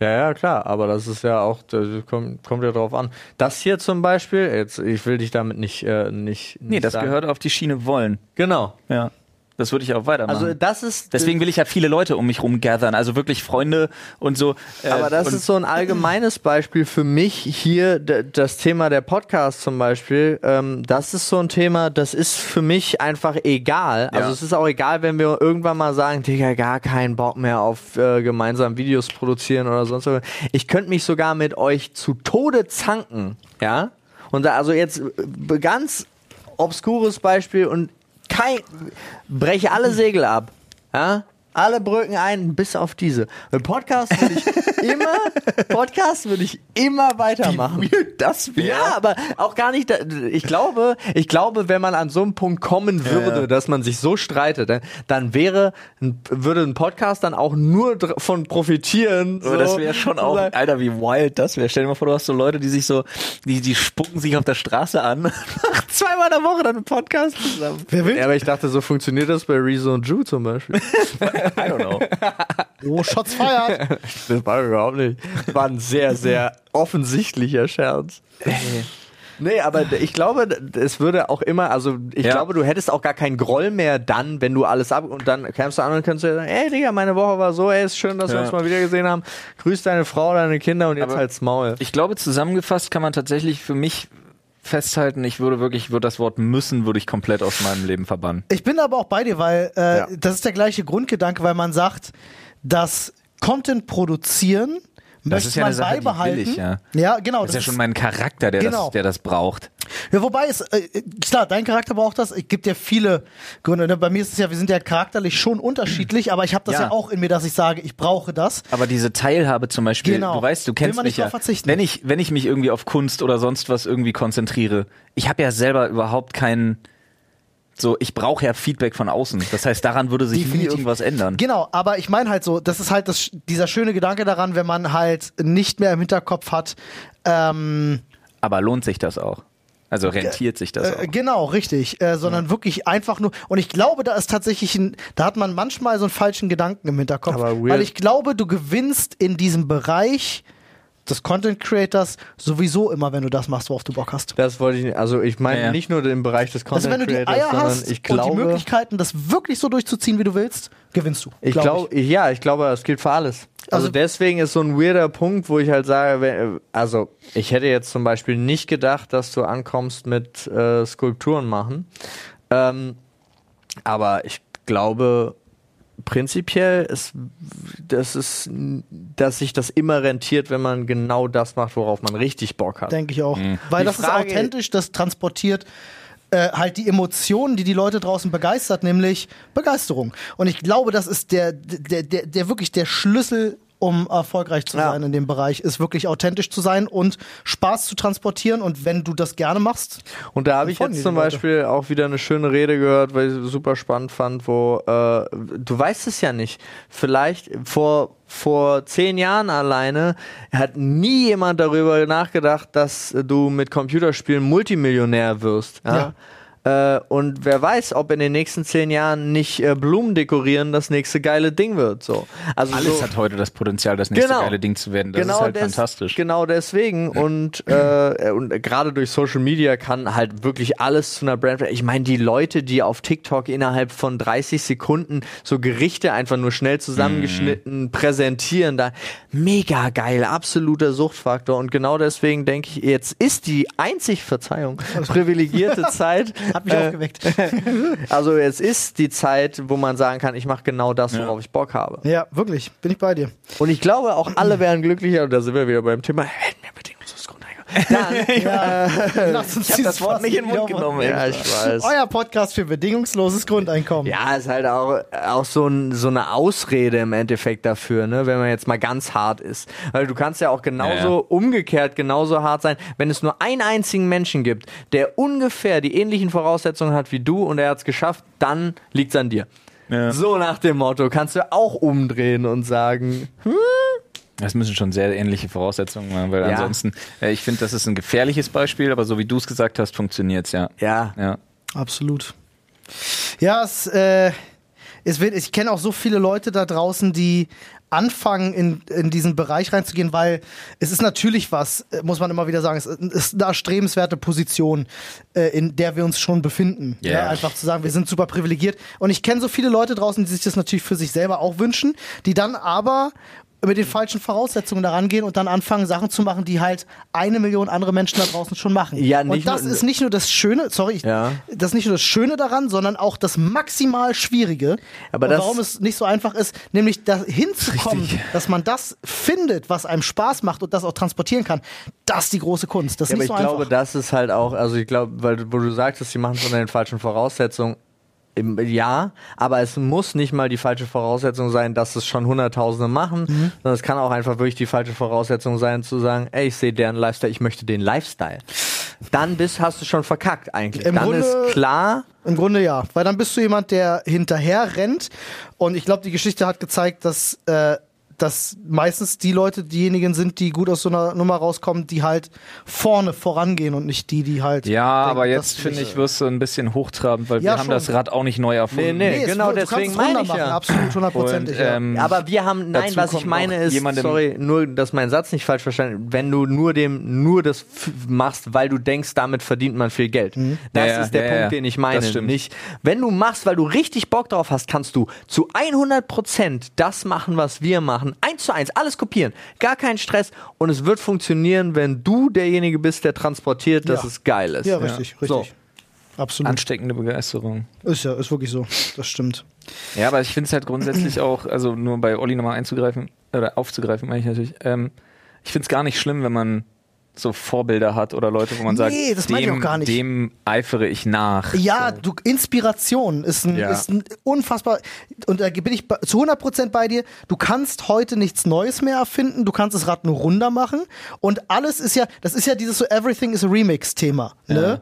Ja, ja, klar, aber das ist ja auch, das kommt, kommt ja drauf an. Das hier zum Beispiel, jetzt, ich will dich damit nicht, äh, nicht, Nee, nicht das sagen. gehört auf die Schiene wollen. Genau. Ja. Das würde ich auch weitermachen. Also das ist Deswegen will ich ja viele Leute um mich rum gathern, also wirklich Freunde und so. äh, Aber das ist so ein allgemeines Beispiel für mich hier, das Thema der Podcast zum Beispiel. Ähm, das ist so ein Thema, das ist für mich einfach egal. Also Ja. es ist auch egal, wenn wir irgendwann mal sagen, Digga, gar keinen Bock mehr auf äh, gemeinsam Videos produzieren oder sonst was. Ich könnte mich sogar mit euch zu Tode zanken, ja? Und da, also jetzt äh, ganz obskures Beispiel und kein, breche alle Segel ab. Ja? Alle Brücken ein, bis auf diese. Bei Podcast würde ich immer, Podcast würde ich immer weitermachen. das Ja, aber auch gar nicht. da- Ich glaube, ich glaube, wenn man an so einen Punkt kommen würde, ja. dass man sich so streitet, dann, wäre, ein- würde ein Podcast dann auch nur dr- von profitieren. Aber so, das wäre schon auch, Alter, wie wild das wäre. Stell dir mal vor, du hast so Leute, die sich so, die, die spucken sich auf der Straße an, machen zweimal in der Woche dann einen Podcast zusammen. Wer will? Ja, aber ich dachte, so funktioniert das bei Rezo und Drew zum Beispiel. I don't know. Oh, Shots feiert. Das war überhaupt nicht. War ein sehr, sehr offensichtlicher Scherz. Nee, aber ich glaube, es würde auch immer, also ich Ja. glaube, du hättest auch gar keinen Groll mehr dann, wenn du alles ab und dann kämst du an und könntest dir sagen, ey Digga, meine Woche war so, ey, ist schön, dass wir Ja. uns mal wieder gesehen haben. Grüß deine Frau, deine Kinder und jetzt Aber halt's Maul. Ich glaube, zusammengefasst kann man tatsächlich für mich festhalten, ich würde wirklich, ich würde das Wort müssen, würde ich komplett aus meinem Leben verbannen. Ich bin aber auch bei dir, weil äh, Ja. das ist der gleiche Grundgedanke, weil man sagt, dass Content produzieren Das möchte ist ja man die beibehalten. will ich, ja. ja, genau. Das ist ja schon mein Charakter, der, Genau. das, der das braucht. Ja, wobei es, äh, klar, dein Charakter braucht das. Es gibt ja viele Gründe. Ne? Bei mir ist es ja, wir sind ja charakterlich schon unterschiedlich, aber ich habe das ja. Ja. auch in mir, dass ich sage, ich brauche das. Aber diese Teilhabe zum Beispiel, Genau. du weißt, du kennst man mich nicht ja. verzichten. Wenn ich, wenn ich mich irgendwie auf Kunst oder sonst was irgendwie konzentriere, ich habe ja selber überhaupt keinen so, ich brauche ja Feedback von außen. Das heißt, daran würde sich nie Definitiv. irgendwas ändern. Genau, aber ich meine halt so, das ist halt das, dieser schöne Gedanke daran, wenn man halt nicht mehr im Hinterkopf hat, ähm, Aber lohnt sich das auch? Also rentiert sich das auch? Äh, genau, richtig. Äh, sondern wirklich einfach nur. Und ich glaube, da ist tatsächlich ein, da hat man manchmal so einen falschen Gedanken im Hinterkopf. Aber weird. Weil ich glaube, du gewinnst in diesem Bereich des Content Creators sowieso immer, wenn du das machst, worauf du Bock hast. Das wollte ich nicht. Also ich meine Ja, ja. nicht nur den Bereich des Content Also wenn du die Creators, Eier sondern hast ich und die glaube, Möglichkeiten, das wirklich so durchzuziehen, wie du willst, gewinnst du. ich glaub glaube, ja, ich glaube, das gilt für alles. Also, Also- deswegen ist so ein weirder Punkt, wo ich halt sage, wenn, also ich hätte jetzt zum Beispiel nicht gedacht, dass du ankommst mit äh, Skulpturen machen. Ähm, aber ich glaube prinzipiell ist, das ist, dass sich das immer rentiert, wenn man genau das macht, worauf man richtig Bock hat. Denke ich auch. Weil Die das Frage- ist authentisch, das transportiert äh, halt die Emotionen, die die Leute draußen begeistert, nämlich Begeisterung. Und ich glaube, das ist der, der, der, der wirklich der Schlüssel, um erfolgreich zu Ja. sein in dem Bereich, ist wirklich authentisch zu sein und Spaß zu transportieren. Und wenn du das gerne machst, Und da habe ich jetzt zum Leute. Beispiel auch wieder eine schöne Rede gehört, weil ich es super spannend fand, wo äh, du weißt es ja nicht. Vielleicht vor vor zehn Jahren alleine hat nie jemand darüber nachgedacht, dass du mit Computerspielen Multimillionär wirst. Ja. Äh, und wer weiß, ob in den nächsten zehn Jahren nicht äh, Blumen dekorieren das nächste geile Ding wird. So. Also Alles so, hat heute das Potenzial, das nächste Genau. geile Ding zu werden. Das genau ist halt des- fantastisch. Genau deswegen und, äh, und gerade durch Social Media kann halt wirklich alles zu einer Brand. Ich meine, die Leute, die auf TikTok innerhalb von 30 Sekunden so Gerichte einfach nur schnell zusammengeschnitten präsentieren, da mega geil, absoluter Suchtfaktor. Und genau deswegen denke ich, jetzt ist die einzig Verzeihung privilegierte Zeit. Hat mich äh, aufgeweckt. Also es ist die Zeit, wo man sagen kann, ich mache genau das, worauf ich Bock habe. Ja, wirklich, bin ich bei dir. Und ich glaube, auch alle wären glücklicher, und da sind wir wieder beim Thema, hätten wir Grundeinkommen. Dann, Ja, lass uns Ich hab dieses das Wort nicht in den Mund genommen. ja, ich weiß. Euer Podcast für bedingungsloses Grundeinkommen. Ja, ist halt auch, auch so, ein, so eine Ausrede im Endeffekt dafür, ne, wenn man jetzt mal ganz hart ist. Weil du kannst ja auch genauso Ja, ja. umgekehrt genauso hart sein, wenn es nur einen einzigen Menschen gibt, der ungefähr die ähnlichen Voraussetzungen hat wie du und er hat es geschafft, dann liegt's an dir. Ja. So nach dem Motto kannst du auch umdrehen und sagen, Das müssen schon sehr ähnliche Voraussetzungen sein, weil Ja. ansonsten, äh, ich finde, das ist ein gefährliches Beispiel, aber so wie du es gesagt hast, funktioniert's ja. ja, Ja. Absolut. Ja, es, äh, es wird, ich kenne auch so viele Leute da draußen, die anfangen, in, in diesen Bereich reinzugehen, weil es ist natürlich was, äh, muss man immer wieder sagen, es ist eine erstrebenswerte Position, äh, in der wir uns schon befinden. Ja. Ja, einfach zu sagen, wir sind super privilegiert. Und ich kenne so viele Leute draußen, die sich das natürlich für sich selber auch wünschen, die dann aber mit den falschen Voraussetzungen daran gehen und dann anfangen, Sachen zu machen, die halt eine Million andere Menschen da draußen schon machen. Ja, und nicht das nur- ist nicht nur das Schöne, sorry, ich, Ja. das ist nicht nur das Schöne daran, sondern auch das maximal Schwierige. Aber und das- warum es nicht so einfach ist, nämlich da hinzukommen, Richtig. dass man das findet, was einem Spaß macht und das auch transportieren kann. Das ist die große Kunst. Das ist Ja, aber nicht ich so glaube, einfach. das ist halt auch, also ich glaube, weil wo du sagtest, die machen es unter den falschen Voraussetzungen. Im, ja, aber es muss nicht mal die falsche Voraussetzung sein, dass es schon Hunderttausende machen, Mhm. sondern es kann auch einfach wirklich die falsche Voraussetzung sein, zu sagen, ey, ich sehe deren Lifestyle, ich möchte den Lifestyle. Dann bist, hast du schon verkackt eigentlich. Im Dann Grunde- ist klar, Im Grunde ja, weil dann bist du jemand, der hinterher rennt. Und ich glaube, die Geschichte hat gezeigt, dass, äh, dass meistens die Leute diejenigen sind, die gut aus so einer Nummer rauskommen, die halt vorne vorangehen und nicht die, die halt. Ja, denken, aber jetzt finde ich, wirst du ein bisschen hochtrabend, weil Ja, wir haben schon. das Rad auch nicht neu erfunden. Nee, nee. es genau du deswegen kannst meine ich machen, ja. absolut, hundertprozentig. Ja. ähm, Aber wir haben, nein, was ich meine ist, jemandem- sorry, nur, dass mein Satz nicht falsch verstanden, wenn du nur dem, nur das machst, weil du denkst, damit verdient man viel Geld. Das Ja, ja, ist der ja, Punkt, ja. den ich meine. Das stimmt. Nicht, wenn du machst, weil du richtig Bock drauf hast, kannst du zu 100 Prozent das machen, was wir machen. Eins zu eins, alles kopieren. Gar kein Stress. Und es wird funktionieren, wenn du derjenige bist, der transportiert, dass Ja. es geil ist. Ja, richtig, richtig. So. Absolut. Ansteckende Begeisterung. Ist ja, ist wirklich so. Das stimmt. Ja, aber ich finde es halt grundsätzlich auch, also nur bei Olli nochmal einzugreifen, oder aufzugreifen, meine ich natürlich. Ähm, ich finde es gar nicht schlimm, wenn man so Vorbilder hat oder Leute, wo man sagt, Nee, das meine ich dem, auch gar nicht. dem eifere ich nach. Ja, du, Inspiration ist ein, Ja. ist ein unfassbar, und da bin ich zu 100% bei dir, du kannst heute nichts Neues mehr erfinden, du kannst das Rad nur runder machen und alles ist ja, das ist ja dieses so Everything is a Remix Thema, ne?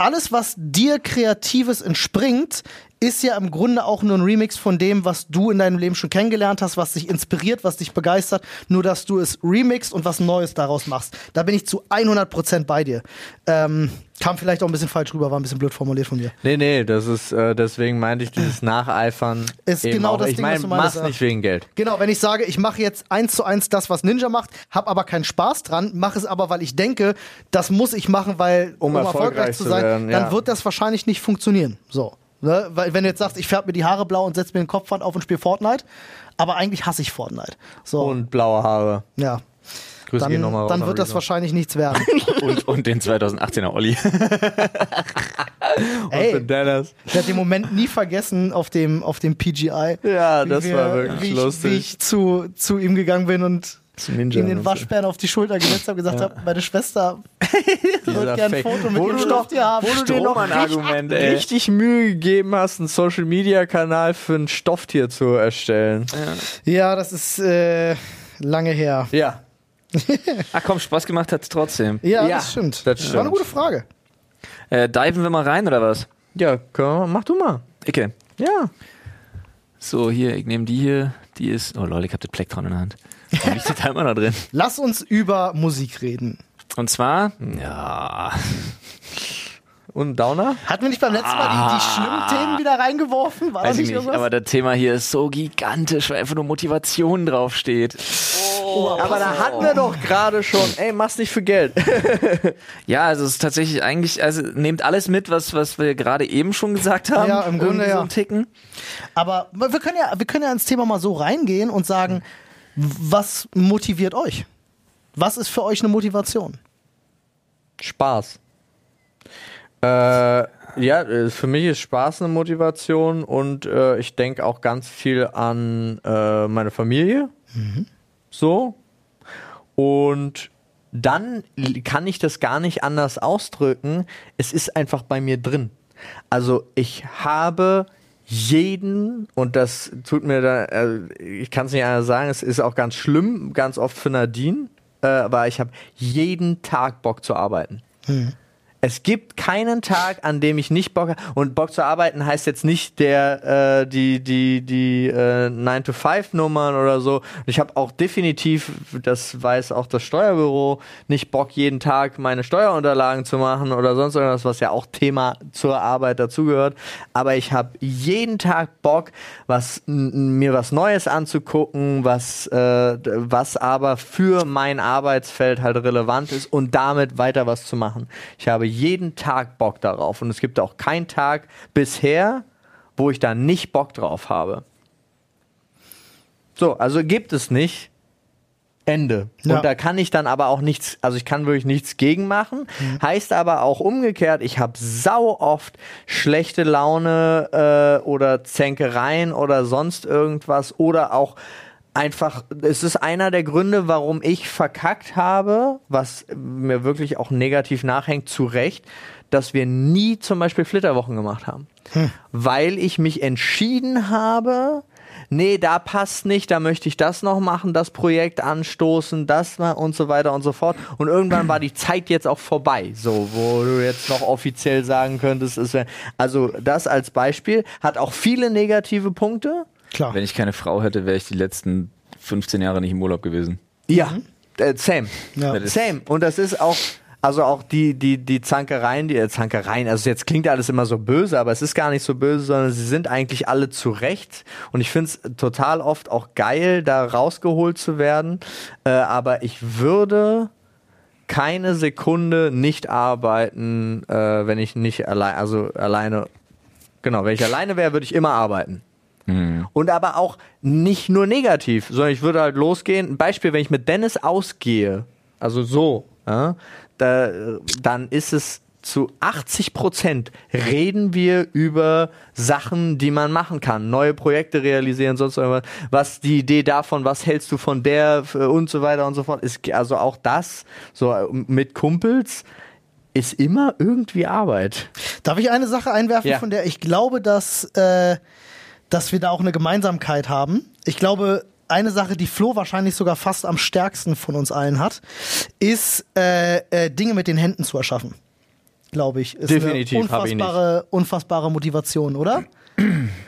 alles, was dir Kreatives entspringt, ist ja im Grunde auch nur ein Remix von dem, was du in deinem Leben schon kennengelernt hast, was dich inspiriert, was dich begeistert, nur dass du es remixst und was Neues daraus machst. Da bin ich zu 100% bei dir. Ähm, kam vielleicht auch ein bisschen falsch rüber, war ein bisschen blöd formuliert von dir. Nee, nee, das ist, äh, deswegen meinte ich dieses Nacheifern. Ist genau auch. das ich Ding, was meine, du meinst, mach's nicht wegen Geld. Genau, wenn ich sage, ich mache jetzt eins zu eins das, was Ninja macht, habe aber keinen Spaß dran, mache es aber, weil ich denke, das muss ich machen, weil Um erfolgreich zu sein, werden, dann ja. wird das wahrscheinlich nicht funktionieren. So. Ne? Weil wenn du jetzt sagst, ich färbe mir die Haare blau und setze mir den Kopfband auf und spiele Fortnite, aber eigentlich hasse ich Fortnite. So, Und blaue Haare. ja. Grüße Dann, nochmal dann an wird das Rezo. wahrscheinlich nichts werden. Und, und den 2018er Olli. Ey, Und Dennis. ich werde den Moment nie vergessen auf dem, auf dem PGI. Ja, das wir- war wirklich wie ich, lustig. Wie ich zu, zu ihm gegangen bin und Ninja ihm den? Waschbären auf die Schulter gesetzt habe und gesagt habe, meine Schwester würde gerne ein. Foto mit Wo ihrem du Stofftier haben. Wo du dir noch Strohmann-Argument, richtig, richtig Mühe gegeben hast, einen Social Media Kanal für ein Stofftier zu erstellen. Ja, das ist äh, lange her. Ja. Ach komm, Spaß gemacht hat's trotzdem. Ja, Ja, das stimmt. das War eine stimmt. gute Frage. Äh, diven wir mal rein oder was? Ja, wir, mach du mal. Icke. Ja. So, hier, ich nehme die hier. Die ist. Oh lol, ich hab das Plektron in der Hand. Da liegt der immer noch drin. Lass uns über Musik reden. Und zwar. Ja. Und Downer? Hatten wir nicht beim letzten Mal die, die schlimmen Themen wieder reingeworfen? War da Weiß ich nicht nicht, irgendwas? aber das Thema hier ist so gigantisch, weil einfach nur Motivation draufsteht. Aber da hatten wir doch gerade schon, ey, mach's nicht für Geld. Ja, also es ist tatsächlich eigentlich, also nehmt alles mit, was, was wir gerade eben schon gesagt haben. Ja, im Grunde ja. So Ticken. Aber wir können ja, wir können ja ins Thema mal so reingehen und sagen, was motiviert euch? Was ist für euch eine Motivation? Spaß. Äh, ja, äh, für mich ist Spaß eine Motivation und äh, ich denke auch ganz viel an äh, meine Familie. So. Und dann kann ich das gar nicht anders ausdrücken. Es ist einfach bei mir drin. Also ich habe jeden, und das tut mir da, äh, ich kann es nicht anders sagen, es ist auch ganz schlimm, ganz oft für Nadine, äh, aber ich habe jeden Tag Bock zu arbeiten. Es gibt keinen Tag, an dem ich nicht Bock habe. Und Bock zu arbeiten heißt jetzt nicht der, äh, die, die, die äh, 9-to-5-Nummern oder so. Ich habe auch definitiv, das weiß auch das Steuerbüro, nicht Bock, jeden Tag meine Steuerunterlagen zu machen oder sonst irgendwas, was ja auch Thema zur Arbeit dazugehört. Aber ich habe jeden Tag Bock, was mir was Neues anzugucken, was, äh, was aber für mein Arbeitsfeld halt relevant ist und damit weiter was zu machen. Ich habe jeden Tag Bock darauf und es gibt auch keinen Tag bisher, wo ich da nicht Bock drauf habe. So, also gibt es nicht. Ende. Ja. Und da kann ich dann aber auch nichts, also ich kann wirklich nichts gegen machen. Heißt aber auch umgekehrt, ich habe sau oft schlechte Laune äh, oder Zänkereien oder sonst irgendwas oder auch einfach, es ist einer der Gründe, warum ich verkackt habe, was mir wirklich auch negativ nachhängt, zu Recht, dass wir nie zum Beispiel Flitterwochen gemacht haben. Weil ich mich entschieden habe, nee, da passt nicht, da möchte ich das noch machen, das Projekt anstoßen, das und so weiter und so fort. Und irgendwann war die Zeit jetzt auch vorbei, so, wo du jetzt noch offiziell sagen könntest, es also das als Beispiel hat auch viele negative Punkte. Klar. Wenn ich keine Frau hätte, wäre ich die letzten 15 Jahre nicht im Urlaub gewesen. Ja, äh, same. Ja. Same. Und das ist auch, also auch die, die, die Zankereien, die äh, Zankereien, also jetzt klingt alles immer so böse, aber es ist gar nicht so böse, sondern sie sind eigentlich alle zurecht. Und ich finde es total oft auch geil, da rausgeholt zu werden. Äh, aber ich würde keine Sekunde nicht arbeiten, äh, wenn ich nicht allein, also alleine, genau, wenn ich alleine wäre, würde ich immer arbeiten. Und aber auch nicht nur negativ, sondern ich würde halt losgehen. Ein Beispiel, wenn ich mit Dennis ausgehe, also so, ja, da, dann ist es zu 80 Prozent reden wir über Sachen, die man machen kann, neue Projekte realisieren, sonst irgendwas. Was die Idee davon, was hältst du von der äh, und so weiter und so fort, ist also auch das so äh, mit Kumpels ist immer irgendwie Arbeit. Darf ich eine Sache einwerfen, Ja. von der ich glaube, dass, äh, dass wir da auch eine Gemeinsamkeit haben? Ich glaube, eine Sache, die Flo wahrscheinlich sogar fast am stärksten von uns allen hat, ist, äh, äh, Dinge mit den Händen zu erschaffen. glaube ich. Ist Definitiv, eine hab ich nicht. unfassbare, unfassbare Motivation, oder?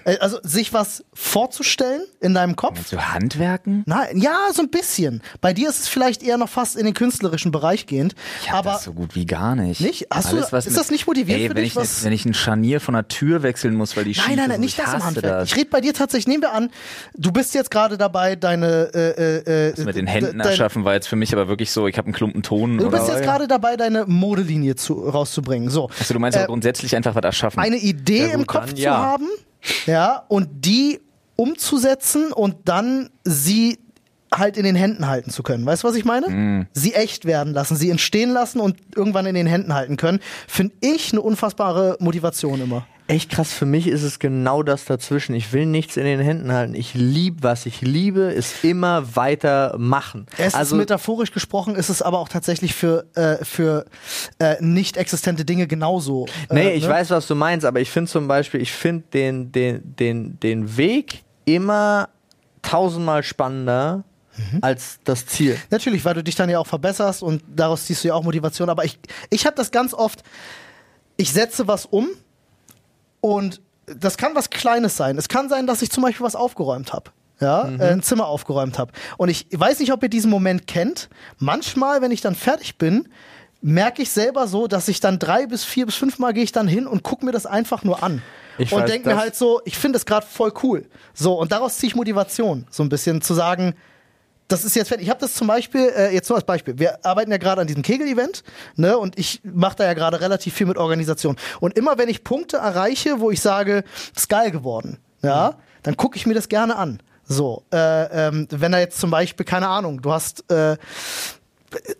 Äh, also sich was vorzustellen in deinem Kopf. So Handwerken? Nein, ja, so ein bisschen. Bei dir ist es vielleicht eher noch fast in den künstlerischen Bereich gehend. Ich hab aber das so gut wie gar nicht. Nicht? Hast du- ist mit- das nicht motivierend Ey, für wenn dich, Ich, was- wenn ich ein Scharnier von der Tür wechseln muss, weil die Nein, nein, ist, nein, nicht ich das im Handwerk. Das. Ich rede bei dir tatsächlich, nehmen wir an, du bist jetzt gerade dabei, deine äh, äh, äh, Das mit den Händen dein- erschaffen war jetzt für mich aber wirklich so, ich habe einen Klumpen Ton. Du bist oder, jetzt gerade dabei, deine Modelinie zu, rauszubringen. So. also du meinst äh, aber grundsätzlich einfach was erschaffen. eine Idee Ja, im gut, Kopf dann zu ja. haben, ja, und die umzusetzen und dann sie halt in den Händen halten zu können. Weißt du, was ich meine? Mhm. Sie echt werden lassen, sie entstehen lassen und irgendwann in den Händen halten können. Finde ich eine unfassbare Motivation immer. Echt krass, für mich ist es genau das dazwischen. Ich will nichts in den Händen halten. Ich liebe, was ich liebe, ist immer weiter machen. Es also, ist metaphorisch gesprochen, ist es aber auch tatsächlich für, äh, für äh, nicht existente Dinge genauso. Nee, äh, ich ne? weiß, was du meinst, aber ich finde zum Beispiel, ich finde den, den, den, den Weg immer tausendmal spannender Mhm. als das Ziel. Natürlich, weil du dich dann ja auch verbesserst und daraus ziehst du ja auch Motivation. Aber ich, ich habe das ganz oft, ich setze was um und das kann was Kleines sein. Es kann sein, dass ich zum Beispiel was aufgeräumt habe. Ja, äh, ein Zimmer aufgeräumt habe. Und ich weiß nicht, ob ihr diesen Moment kennt. Manchmal, wenn ich dann fertig bin, merke ich selber so, dass ich dann drei bis vier bis fünf Mal gehe ich dann hin und gucke mir das einfach nur an. Ich und denke mir halt so, ich finde es gerade voll cool. So, und daraus ziehe ich Motivation. So ein bisschen zu sagen, das ist jetzt fertig. Ich habe das zum Beispiel, äh, jetzt nur als Beispiel. Wir arbeiten ja gerade an diesem Kegel-Event, ne? Und ich mache da ja gerade relativ viel mit Organisation. Und immer wenn ich Punkte erreiche, wo ich sage, ist geil geworden, ja, dann gucke ich mir das gerne an. So, äh, ähm, wenn da jetzt zum Beispiel, keine Ahnung, du hast äh,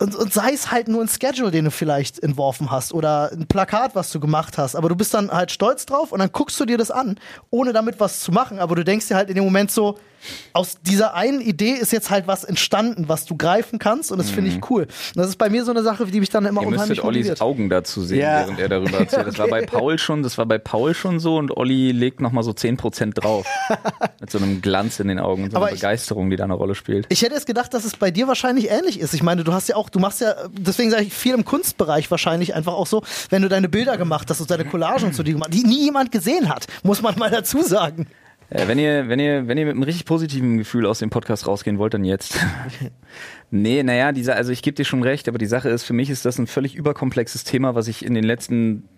und, und sei es halt nur ein Schedule, den du vielleicht entworfen hast oder ein Plakat, was du gemacht hast, aber du bist dann halt stolz drauf und dann guckst du dir das an, ohne damit was zu machen, aber du denkst dir halt in dem Moment so, aus dieser einen Idee ist jetzt halt was entstanden, was du greifen kannst und das finde ich cool. Und das ist bei mir so eine Sache, die mich dann immer Ihr unheimlich müsstet Ollis motiviert. Augen dazu sehen, Ja. während er darüber erzählt. Das war bei Paul schon, das war bei Paul schon so und Olli legt nochmal so 10% drauf. Mit so einem Glanz in den Augen und so Aber einer ich- Begeisterung, die da eine Rolle spielt. Ich hätte jetzt gedacht, dass es bei dir wahrscheinlich ähnlich ist. Ich meine, du hast ja auch, du machst ja, deswegen sage ich viel im Kunstbereich wahrscheinlich einfach auch so, wenn du deine Bilder gemacht hast und deine Collagen zu dir gemacht, die nie jemand gesehen hat, muss man mal dazu sagen. Äh, wenn ihr, wenn ihr, wenn ihr mit einem richtig positiven Gefühl aus dem Podcast rausgehen wollt, dann jetzt. nee, naja, diese, also ich gebe dir schon recht, aber die Sache ist, für mich ist das ein völlig überkomplexes Thema, was ich in den letzten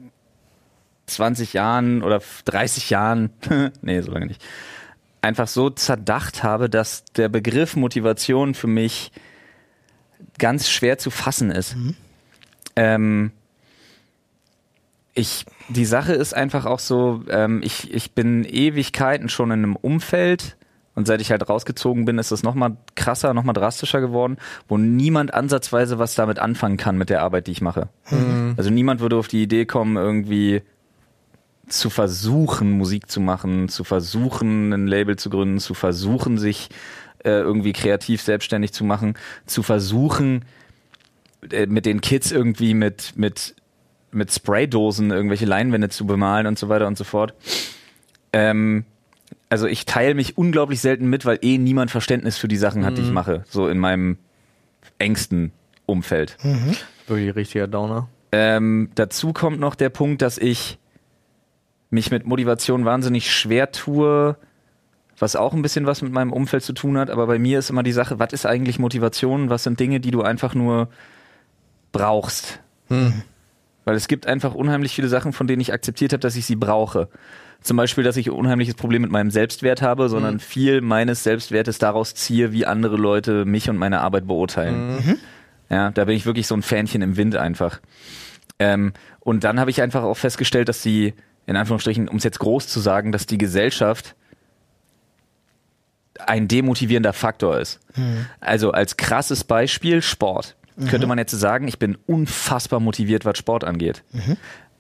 20 Jahren oder 30 Jahren, nee, so lange nicht, einfach so zerdacht habe, dass der Begriff Motivation für mich ganz schwer zu fassen ist. Ähm, ich, die Sache ist einfach auch so, ähm, ich, ich bin Ewigkeiten schon in einem Umfeld und seit ich halt rausgezogen bin, ist das nochmal krasser, nochmal drastischer geworden, wo niemand ansatzweise was damit anfangen kann mit der Arbeit, die ich mache. Also niemand würde auf die Idee kommen, irgendwie zu versuchen, Musik zu machen, zu versuchen, ein Label zu gründen, zu versuchen, sich äh, irgendwie kreativ selbstständig zu machen, zu versuchen, äh, mit den Kids irgendwie mit, mit, mit Spraydosen irgendwelche Leinwände zu bemalen und so weiter und so fort. Ähm, also ich teile mich unglaublich selten mit, weil eh niemand Verständnis für die Sachen hat, die ich mache, so in meinem engsten Umfeld. Wirklich richtiger Downer. Ähm, dazu kommt noch der Punkt, dass ich mich mit Motivation wahnsinnig schwer tue, was auch ein bisschen was mit meinem Umfeld zu tun hat, aber bei mir ist immer die Sache, was ist eigentlich Motivation? Was sind Dinge, die du einfach nur brauchst? Weil es gibt einfach unheimlich viele Sachen, von denen ich akzeptiert habe, dass ich sie brauche. Zum Beispiel, dass ich ein unheimliches Problem mit meinem Selbstwert habe, sondern viel meines Selbstwertes daraus ziehe, wie andere Leute mich und meine Arbeit beurteilen. Ja, da bin ich wirklich so ein Fähnchen im Wind einfach. Ähm, und dann habe ich einfach auch festgestellt, dass die, in Anführungsstrichen, um es jetzt groß zu sagen, dass die Gesellschaft ein demotivierender Faktor ist. Also als krasses Beispiel Sport. Könnte man jetzt sagen, ich bin unfassbar motiviert, was Sport angeht.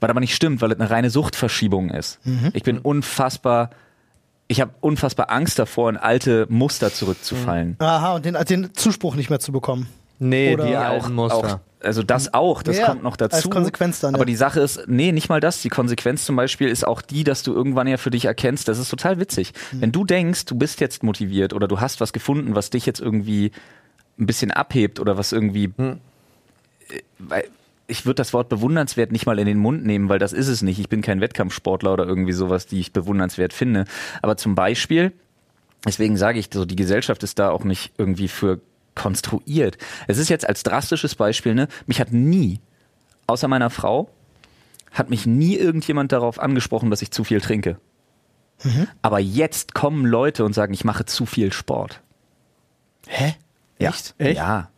Was aber nicht stimmt, weil es eine reine Suchtverschiebung ist. Ich bin unfassbar, ich habe unfassbar Angst davor, in alte Muster zurückzufallen. Aha, und den, den Zuspruch nicht mehr zu bekommen. Nee, Oder die Ja, alten Muster. Auch, also das auch, das Ja, kommt noch dazu. als Konsequenz dann, Aber ja. die Sache ist, nee, nicht mal das. Die Konsequenz zum Beispiel ist auch die, dass du irgendwann ja für dich erkennst, das ist total witzig. Mhm. Wenn du denkst, du bist jetzt motiviert oder du hast was gefunden, was dich jetzt irgendwie ein bisschen abhebt oder was irgendwie, Mhm. äh, weil ich würde das Wort bewundernswert nicht mal in den Mund nehmen, weil das ist es nicht. Ich bin kein Wettkampfsportler oder irgendwie sowas, die ich bewundernswert finde. Aber zum Beispiel, deswegen sage ich so, die Gesellschaft ist da auch nicht irgendwie für konstruiert. Es ist jetzt als drastisches Beispiel, ne, mich hat nie, außer meiner Frau, hat mich nie irgendjemand darauf angesprochen, dass ich zu viel trinke. Aber jetzt kommen Leute und sagen, ich mache zu viel Sport. Hä? Ja. Echt? Echt? Ja,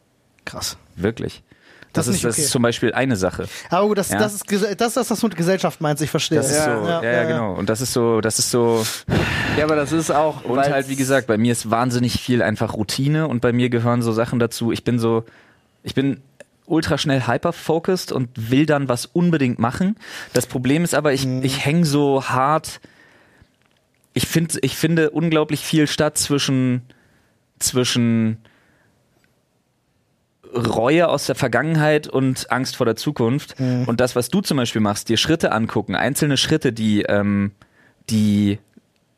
Krass. wirklich. Das Das, ist das okay. ist zum Beispiel eine Sache. Aber gut, das, Ja. das, ist, das ist das, was du mit Gesellschaft meinst, ich verstehe. Das ist so, ja, ja, genau. Und das ist so, das ist so, Ja, aber das ist auch. und halt, wie gesagt, bei mir ist wahnsinnig viel einfach Routine und bei mir gehören so Sachen dazu. Ich bin so, ich bin ultra schnell hyper-focused und will dann was unbedingt machen. Das Problem ist aber, ich, ich hänge so hart. Ich finde, ich finde unglaublich viel statt zwischen, zwischen Reue aus der Vergangenheit und Angst vor der Zukunft. Und das, was du zum Beispiel machst, dir Schritte angucken, einzelne Schritte, die, ähm, die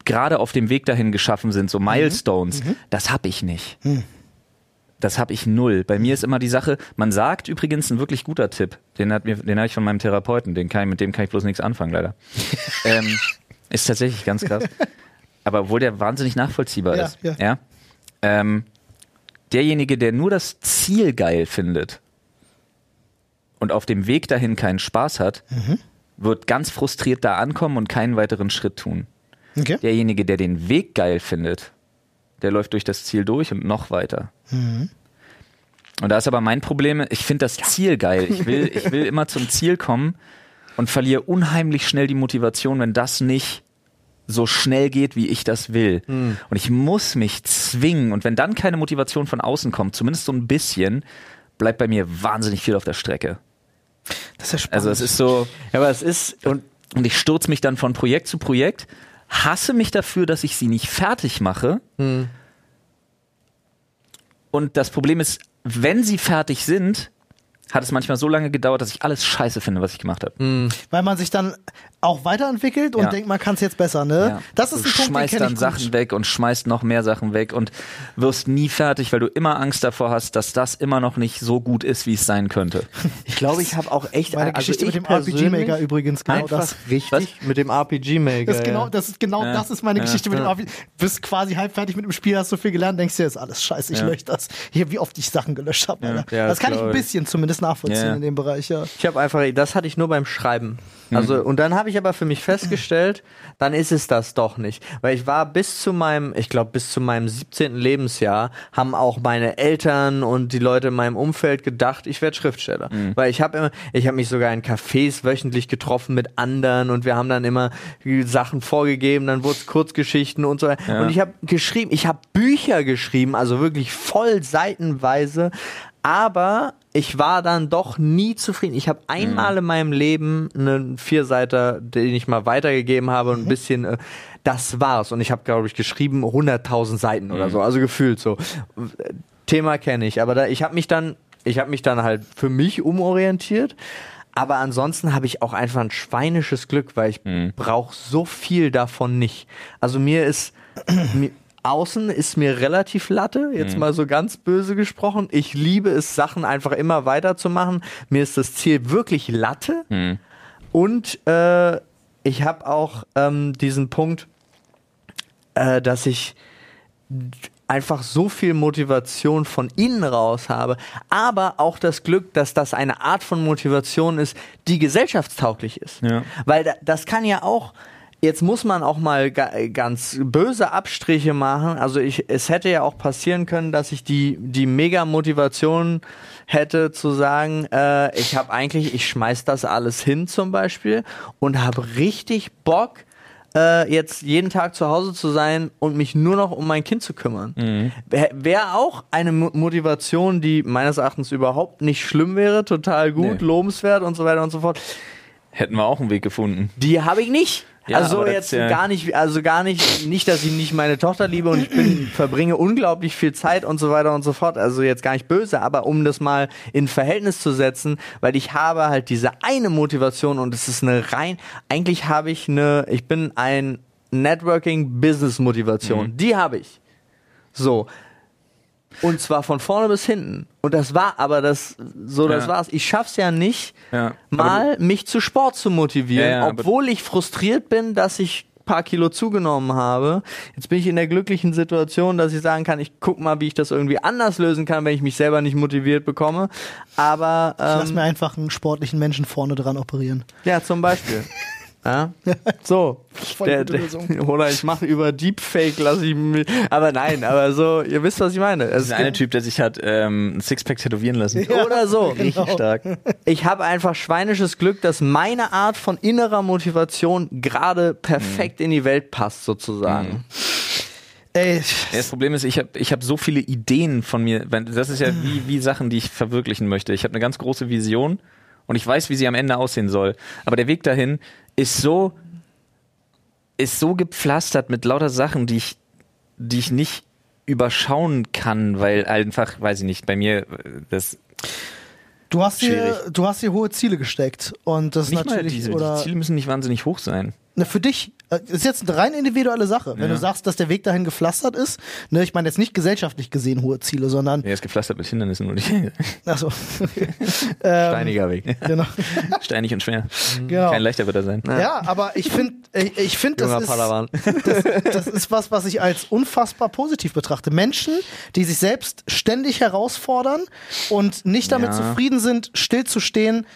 gerade auf dem Weg dahin geschaffen sind, so Milestones, das habe ich nicht. Das habe ich null. Bei mir ist immer die Sache, man sagt übrigens ein wirklich guter Tipp, den hat mir, den habe ich von meinem Therapeuten, den kann ich, mit dem kann ich bloß nichts anfangen, leider. ähm, ist tatsächlich ganz krass. Aber obwohl der wahnsinnig nachvollziehbar Ja, ist. ja. Ja. Ähm, derjenige, der nur das Ziel geil findet und auf dem Weg dahin keinen Spaß hat, wird ganz frustriert da ankommen und keinen weiteren Schritt tun. Okay. Derjenige, der den Weg geil findet, der läuft durch das Ziel durch und noch weiter. Und da ist aber mein Problem, ich finde das Ziel geil. Ich will, ich will immer zum Ziel kommen und verliere unheimlich schnell die Motivation, wenn das nicht so schnell geht, wie ich das will. Und ich muss mich zwingen. Und wenn dann keine Motivation von außen kommt, zumindest so ein bisschen, bleibt bei mir wahnsinnig viel auf der Strecke. Das ist ja spannend. Also es ist so, Ja, aber es ist. Und und ich stürze mich dann von Projekt zu Projekt, hasse mich dafür, dass ich sie nicht fertig mache. Und das Problem ist, wenn sie fertig sind, hat es manchmal so lange gedauert, dass ich alles scheiße finde, was ich gemacht habe. Weil man sich dann auch weiterentwickelt und Ja. denkt, man kann es jetzt besser, ne? Ja. Das ist du ein Punkt, den schmeißt kenn dann ich Sachen gut. weg und schmeißt noch mehr Sachen weg und wirst nie fertig, weil du immer Angst davor hast, dass das immer noch nicht so gut ist, wie es sein könnte. ich glaube, ich habe auch echt. Meine also Geschichte ich mit dem persönlich RPG-Maker übrigens, genau einfach das. richtig mit dem RPG-Maker. Das ist genau, das ist genau Ja. das ist meine Ja. Geschichte mit dem RPG. Bist quasi halb fertig mit dem Spiel, hast so viel gelernt, denkst dir, ist alles scheiße, ich Ja. lösche das. Hier, wie oft ich Sachen gelöscht habe. Das kann ich ein bisschen zumindest nachvollziehen Ja. in dem Bereich, ja. Ich habe einfach, das hatte ich nur beim Schreiben. Also, und dann habe ich aber für mich festgestellt, dann ist es das doch nicht. Weil ich war bis zu meinem, ich glaube, bis zu meinem 17. Lebensjahr, haben auch meine Eltern und die Leute in meinem Umfeld gedacht, ich werde Schriftsteller. Weil ich habe immer, ich habe mich sogar in Cafés wöchentlich getroffen mit anderen und wir haben dann immer Sachen vorgegeben, dann wurde es Kurzgeschichten und so weiter. Und ich habe geschrieben, ich habe Bücher geschrieben, also wirklich voll seitenweise, aber ich war dann doch nie zufrieden. Ich habe einmal in meinem Leben einen Vierseiter, den ich mal weitergegeben habe, und ein bisschen, äh, das war's. Und ich habe, glaube ich, geschrieben 100.000 Seiten oder so, also gefühlt so. Thema kenne ich, aber da, ich habe mich dann, ich habe mich dann halt für mich umorientiert. Aber ansonsten habe ich auch einfach ein schweinisches Glück, weil ich brauche so viel davon nicht. Also mir ist mir, außen ist mir relativ Latte, jetzt mal so ganz böse gesprochen. Ich liebe es, Sachen einfach immer weiterzumachen. Mir ist das Ziel wirklich Latte. Und äh, ich habe auch ähm, diesen Punkt, äh, dass ich einfach so viel Motivation von innen raus habe, aber auch das Glück, dass das eine Art von Motivation ist, die gesellschaftstauglich ist. Ja. Weil da, das kann ja auch, jetzt muss man auch mal ga, ganz böse Abstriche machen. Also ich, es hätte ja auch passieren können, dass ich die, die mega Motivation hätte zu sagen, äh, ich habe eigentlich, ich schmeiß das alles hin zum Beispiel und habe richtig Bock, äh, jetzt jeden Tag zu Hause zu sein und mich nur noch um mein Kind zu kümmern. Wäre wär auch eine Mo Motivation, die meines Erachtens überhaupt nicht schlimm wäre, total gut, Nee. lobenswert und so weiter und so fort. Hätten wir auch einen Weg gefunden. Die habe ich nicht. Ja, also jetzt ja- gar nicht, also gar nicht, nicht, dass ich nicht meine Tochter liebe und ich bin, verbringe unglaublich viel Zeit und so weiter und so fort. Also jetzt gar nicht böse, aber um das mal in Verhältnis zu setzen, weil ich habe halt diese eine Motivation und es ist eine rein, eigentlich habe ich eine, ich bin ein Networking-Business-Motivation. Mhm. Die habe ich. So. Und zwar von vorne bis hinten. Und das war aber das, so das Ja. war's. Ich schaff's ja nicht, Ja. mal mich zu Sport zu motivieren, Ja, obwohl ich frustriert bin, dass ich ein paar Kilo zugenommen habe. Jetzt bin ich in der glücklichen Situation, dass ich sagen kann, ich guck mal, wie ich das irgendwie anders lösen kann, wenn ich mich selber nicht motiviert bekomme. Aber Lass ähm, mir einfach einen sportlichen Menschen vorne dran operieren. ja, zum Beispiel. Ja? So. Voll Der, gute der, Lösung. oder ich mache über Deepfake, lasse ich mich. Aber nein, aber so, ihr wisst, was ich meine. Es Das ist der eine gibt- Typ, der sich hat ähm, ein Sixpack tätowieren lassen. oder so. genau. Richtig stark. Ich habe einfach schweinisches Glück, dass meine Art von innerer Motivation gerade perfekt in die Welt passt, sozusagen. Ey, Ja, das Problem ist, ich habe ich hab so viele Ideen von mir. Das ist ja wie, wie Sachen, die ich verwirklichen möchte. Ich habe eine ganz große Vision und ich weiß, wie sie am Ende aussehen soll. Aber der Weg dahin ist so, ist so gepflastert mit lauter Sachen, die ich, die ich nicht überschauen kann, weil einfach, weiß ich nicht, bei mir äh, das du hast Schwierig. du hast dir hohe Ziele gesteckt und das ist nicht natürlich diese, oder die Ziele müssen nicht wahnsinnig hoch sein. Ne, für dich äh, ist jetzt eine rein individuelle Sache. Wenn Ja. du sagst, dass der Weg dahin gepflastert ist, ne, ich meine jetzt nicht gesellschaftlich gesehen hohe Ziele, sondern Er ist gepflastert mit Hindernissen und achso, Steiniger Weg. genau. steinig und schwer. genau. Kein leichter wird er sein. Ja, aber ich finde, ich, ich finde, das ist, das, das ist was, was ich als unfassbar positiv betrachte. Menschen, die sich selbst ständig herausfordern und nicht damit Ja. zufrieden sind, stillzustehen,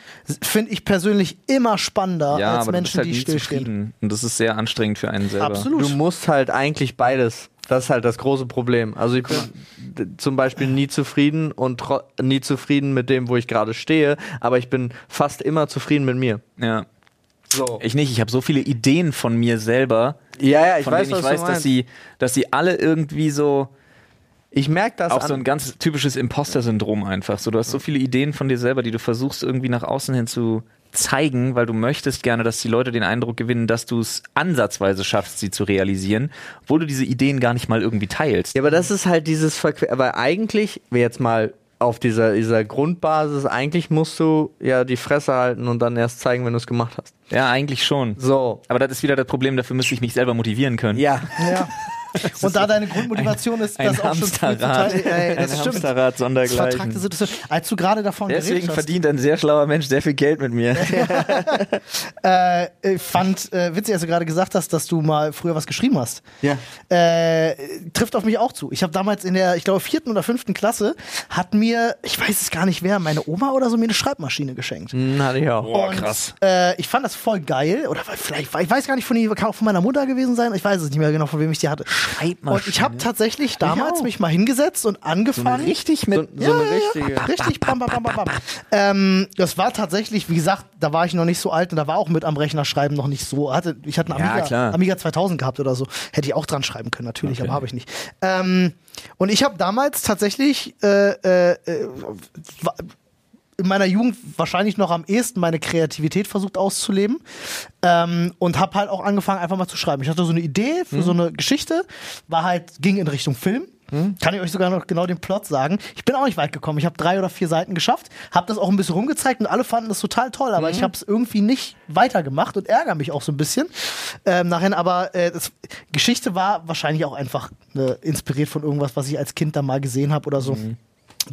finde ich persönlich immer spannender Ja, als Menschen, halt die stillstehen. Und das ist sehr anstrengend für einen selber. Absolut. Du musst halt eigentlich beides. Das ist halt das große Problem. Also ich bin zum Beispiel nie zufrieden und nie zufrieden mit dem, wo ich gerade stehe, aber ich bin fast immer zufrieden mit mir. Ja. So. Ich nicht, ich habe so viele Ideen von mir selber, ja, ja, ich von weiß, denen ich weiß, du dass sie, dass sie alle irgendwie so ich merke das auch so ein ganz typisches Imposter-Syndrom einfach. So, du hast so viele Ideen von dir selber, die du versuchst irgendwie nach außen hin zu zeigen, weil du möchtest gerne, dass die Leute den Eindruck gewinnen, dass du es ansatzweise schaffst, sie zu realisieren, obwohl du diese Ideen gar nicht mal irgendwie teilst. Ja, aber das ist halt dieses Verquer. Aber eigentlich, jetzt mal auf dieser, dieser Grundbasis, eigentlich musst du ja die Fresse halten und dann erst zeigen, wenn du es gemacht hast. Ja, eigentlich schon. So. Aber das ist wieder das Problem, dafür müsste ich mich selber motivieren können. Ja. Ja. Und da deine Grundmotivation ist, Ein das auch schon zu. Ey, das Ein stimmt. Hamsterrad Das sondergleichen. vertragte Situation. Als du gerade davon Deswegen geredet hast, verdient ein sehr schlauer Mensch sehr viel Geld mit mir. äh, ich fand äh, witzig, als du gerade gesagt hast, dass du mal früher was geschrieben hast. Ja. Äh, trifft auf mich auch zu. Ich habe damals in der, ich glaube, vierten oder fünften Klasse, hat mir, ich weiß es gar nicht wer, meine Oma oder so mir eine Schreibmaschine geschenkt. Hm, hatte ich auch. Boah, Und, krass. Äh, ich fand das voll geil. Oder vielleicht, ich weiß gar nicht von die, kann auch von meiner Mutter gewesen sein. Ich weiß es nicht mehr genau, von wem ich die hatte. Und ich habe tatsächlich damals mich mal hingesetzt und angefangen. Richtig So, mit. so eine richtige. Richtig, bam, bam, bam, bam, bam. Ähm, das war tatsächlich, wie gesagt, da war ich noch nicht so alt und da war auch mit am Rechner schreiben noch nicht so. Hatte, ich hatte einen Ja, Amiga, klar. Amiga 2000 gehabt oder so. Hätte ich auch dran schreiben können, natürlich, aber habe ich nicht. Ähm, und ich habe damals tatsächlich äh, äh, äh, in meiner Jugend wahrscheinlich noch am ehesten meine Kreativität versucht auszuleben ähm, und habe halt auch angefangen einfach mal zu schreiben. Ich hatte so eine Idee für so eine Geschichte, war halt ging in Richtung Film. Kann ich euch sogar noch genau den Plot sagen. Ich bin auch nicht weit gekommen. Ich habe drei oder vier Seiten geschafft, habe das auch ein bisschen rumgezeigt und alle fanden das total toll, aber ich habe es irgendwie nicht weitergemacht und ärgere mich auch so ein bisschen. Ähm, nachher aber äh, das, Geschichte war wahrscheinlich auch einfach äh, inspiriert von irgendwas, was ich als Kind da mal gesehen habe oder so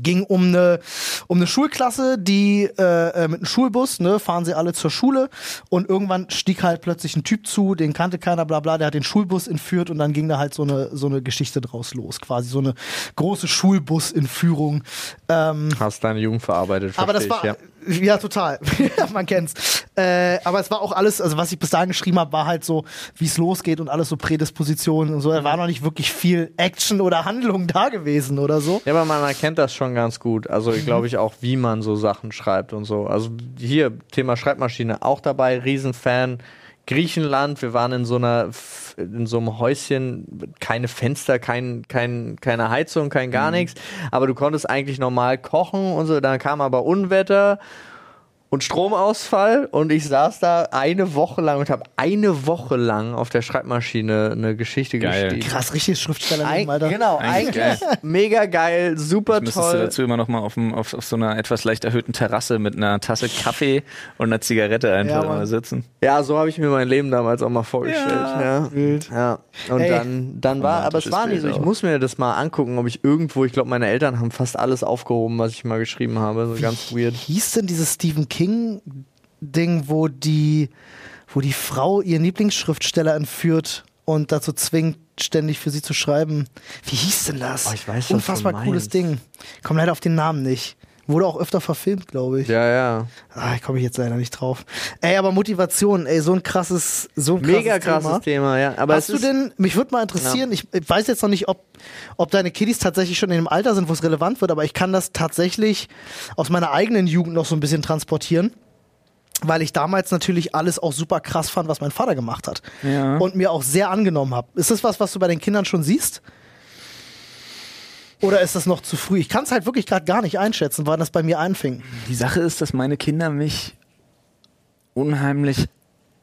ging um eine um eine Schulklasse, die äh, äh, mit einem Schulbus, ne, fahren sie alle zur Schule und irgendwann stieg halt plötzlich ein Typ zu, den kannte keiner, bla bla, der hat den Schulbus entführt und dann ging da halt so eine so eine Geschichte draus los, quasi so eine große Schulbus-Entführung. Ähm, Hast deine Jugend verarbeitet, aber das war ich, ja, total. Man kennt's. Äh, aber es war auch alles, also was ich bis dahin geschrieben habe, war halt so, wie es losgeht und alles so Prädispositionen und so. Da war noch nicht wirklich viel Action oder Handlung da gewesen oder so. Ja, aber man erkennt das schon ganz gut. Also ich glaube ich auch, wie man so Sachen schreibt und so. Also hier, Thema Schreibmaschine, auch dabei, Riesenfan. Griechenland, wir waren in so einer in so einem Häuschen, keine Fenster, kein, kein, keine Heizung, kein gar nichts, aber du konntest eigentlich normal kochen und so, dann kam aber Unwetter und Stromausfall und ich saß da eine Woche lang und habe eine Woche lang auf der Schreibmaschine eine Geschichte Geil. geschrieben. Krass, richtiges Schriftsteller, Eig Alter. genau, Eigentlich eigentlich mega geil, super du toll. dazu immer noch mal auf, dem, auf, auf so einer etwas leicht erhöhten Terrasse mit einer Tasse Kaffee und einer Zigarette einfach Ja, mal sitzen. Ja, so habe ich mir mein Leben damals auch mal vorgestellt. Ja, Wild. ja. Und Ey. dann, dann war, aber es war nie Bild so. Ich muss mir das mal angucken, ob ich irgendwo, ich glaube, meine Eltern haben fast alles aufgehoben, was ich mal geschrieben habe. So ganz weird. hieß denn dieses Stephen King Ding, wo die, wo die Frau ihren Lieblingsschriftsteller entführt und dazu zwingt, ständig für sie zu schreiben? Wie hieß denn das? Oh, ich weiß, Unfassbar cooles. Ding. Komm leider auf den Namen nicht. Wurde auch öfter verfilmt, glaube ich. Ja, ja. Ah, ich komme jetzt leider nicht drauf. Ey, aber Motivation, ey, so ein krasses, so ein krasses Mega krasses Thema. Thema, ja. Aber Hast du denn, mich würde mal interessieren, ich ich weiß jetzt noch nicht, ob, ob deine Kiddies tatsächlich schon in dem Alter sind, wo es relevant wird, aber ich kann das tatsächlich aus meiner eigenen Jugend noch so ein bisschen transportieren. Weil ich damals natürlich alles auch super krass fand, was mein Vater gemacht hat. Ja. Und mir auch sehr angenommen habe. Ist das was, was du bei den Kindern schon siehst? Oder ist das noch zu früh? Ich kann es halt wirklich gerade gar nicht einschätzen, wann das bei mir einfing. Die Sache ist, dass meine Kinder mich unheimlich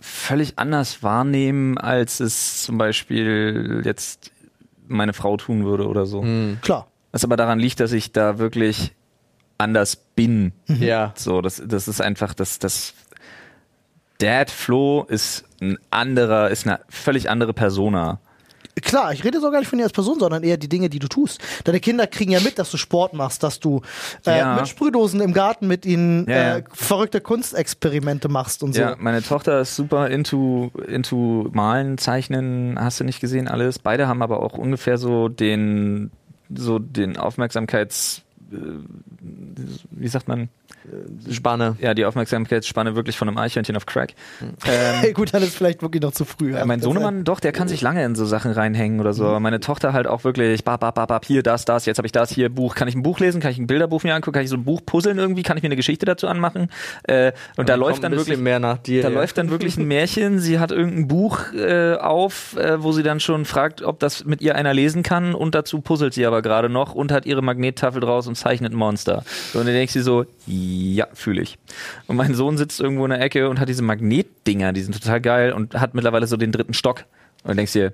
völlig anders wahrnehmen, als es zum Beispiel jetzt meine Frau tun würde oder so. Klar. Was aber daran liegt, dass ich da wirklich anders bin. ja. So, das, das ist einfach, das, das Dad Flo ist ein anderer, ist eine völlig andere Persona. Klar, ich rede so gar nicht von dir als Person, sondern eher die Dinge, die du tust. Deine Kinder kriegen ja mit, dass du Sport machst, dass du äh, Ja. mit Sprühdosen im Garten mit ihnen Ja, äh, verrückte Kunstexperimente machst und so. Ja, meine Tochter ist super into, into Malen, Zeichnen, hast du nicht gesehen, alles. Beide haben aber auch ungefähr so den, so den Aufmerksamkeits, wie sagt man, Spanne. ja, die Aufmerksamkeitsspanne wirklich von einem Eichhörnchen auf Crack. Hey, gut, dann ist vielleicht wirklich noch zu früh. Ja, mein Sohnemann, doch, der kann sich lange in so Sachen reinhängen oder so. Aber Meine Tochter halt auch wirklich, bap, bap, bap, bap, hier, das, das, jetzt habe ich das, hier, Buch. Kann ich ein Buch lesen? Kann ich ein Bilderbuch mir angucken? Kann ich so ein Buch puzzeln irgendwie? Kann ich mir eine Geschichte dazu anmachen? Äh, und da läuft dann wirklich mehr nach dir. da ja. läuft dann wirklich ein Märchen. Sie hat irgendein Buch äh, auf, äh, wo sie dann schon fragt, ob das mit ihr einer lesen kann. Und dazu puzzelt sie aber gerade noch und hat ihre Magnettafel draus und zeichnet ein Monster. So, Und dann denkt sie so, ja, fühle ich. Und mein Sohn sitzt irgendwo in der Ecke und hat diese Magnetdinger, die sind total geil und hat mittlerweile so den dritten Stock. Und dann denkst du dir,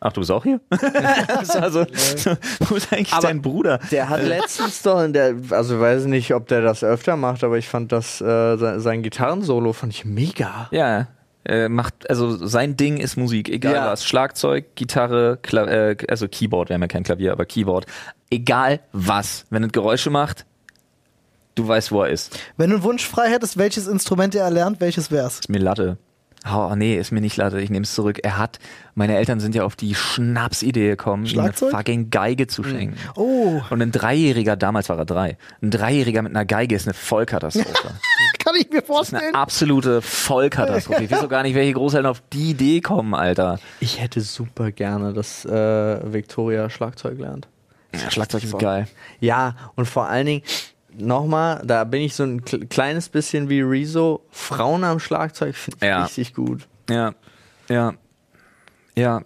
ach, du bist auch hier? das war so, so, wo ist eigentlich Aber dein Bruder? Der hat letztens doch, in der, also weiß nicht, ob der das öfter macht, aber ich fand das, äh, sein, sein Gitarrensolo fand ich mega. Ja, äh, macht, also sein Ding ist Musik, egal Ja. was. Schlagzeug, Gitarre, Kla äh, also Keyboard, wir haben ja kein Klavier, aber Keyboard. Egal was. Wenn es Geräusche macht, du weißt, wo er ist. Wenn du einen Wunsch frei hättest, welches Instrument er erlernt, welches wär's? Ist mir Latte. Oh, nee, ist mir nicht Latte, ich nehme es zurück. Er hat, meine Eltern sind ja auf die Schnapsidee gekommen, ihm eine Schlagzeug? fucking Geige zu schenken. Oh, Und ein Dreijähriger, damals war er drei, ein Dreijähriger mit einer Geige ist eine Vollkatastrophe. kann ich mir Das ist vorstellen. eine absolute Vollkatastrophe. Ich weiß auch gar nicht, welche Großeltern auf die Idee kommen, Alter. Ich hätte super gerne, dass äh, Victoria Schlagzeug lernt. Ja, Schlagzeug ist geil. Ja, und vor allen Dingen, nochmal, da bin ich so ein kle- kleines bisschen wie Rezo. Frauen am Schlagzeug finde ich Ja. richtig gut. Ja, ja, ja.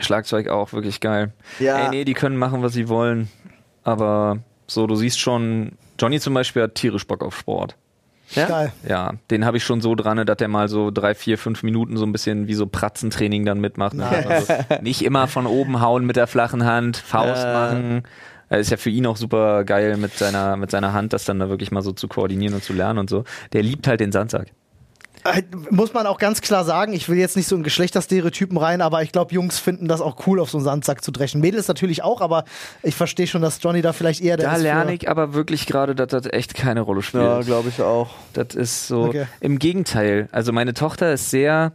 Schlagzeug auch wirklich geil. Ja. Ey, nee, die können machen, was sie wollen. Aber so, du siehst schon, Johnny zum Beispiel hat tierisch Bock auf Sport. Ja? Geil. Ja, den habe ich schon so dran, dass der mal so drei, vier, fünf Minuten so ein bisschen wie so Pratzentraining dann mitmacht. Ne? Also nicht immer von oben hauen mit der flachen Hand, Faust Äh. machen. Das ist ja für ihn auch super geil mit seiner, mit seiner Hand, das dann da wirklich mal so zu koordinieren und zu lernen und so. Der liebt halt den Sandsack. Äh, Muss man auch ganz klar sagen, ich will jetzt nicht so in Geschlechterstereotypen rein, aber ich glaube, Jungs finden das auch cool, auf so einen Sandsack zu dreschen. Mädels natürlich auch, aber ich verstehe schon, dass Johnny da vielleicht eher der Da ist lerne ich aber wirklich gerade, dass das echt keine Rolle spielt. Ja, glaube ich auch. Das ist so. Okay. Im Gegenteil. Also meine Tochter ist sehr.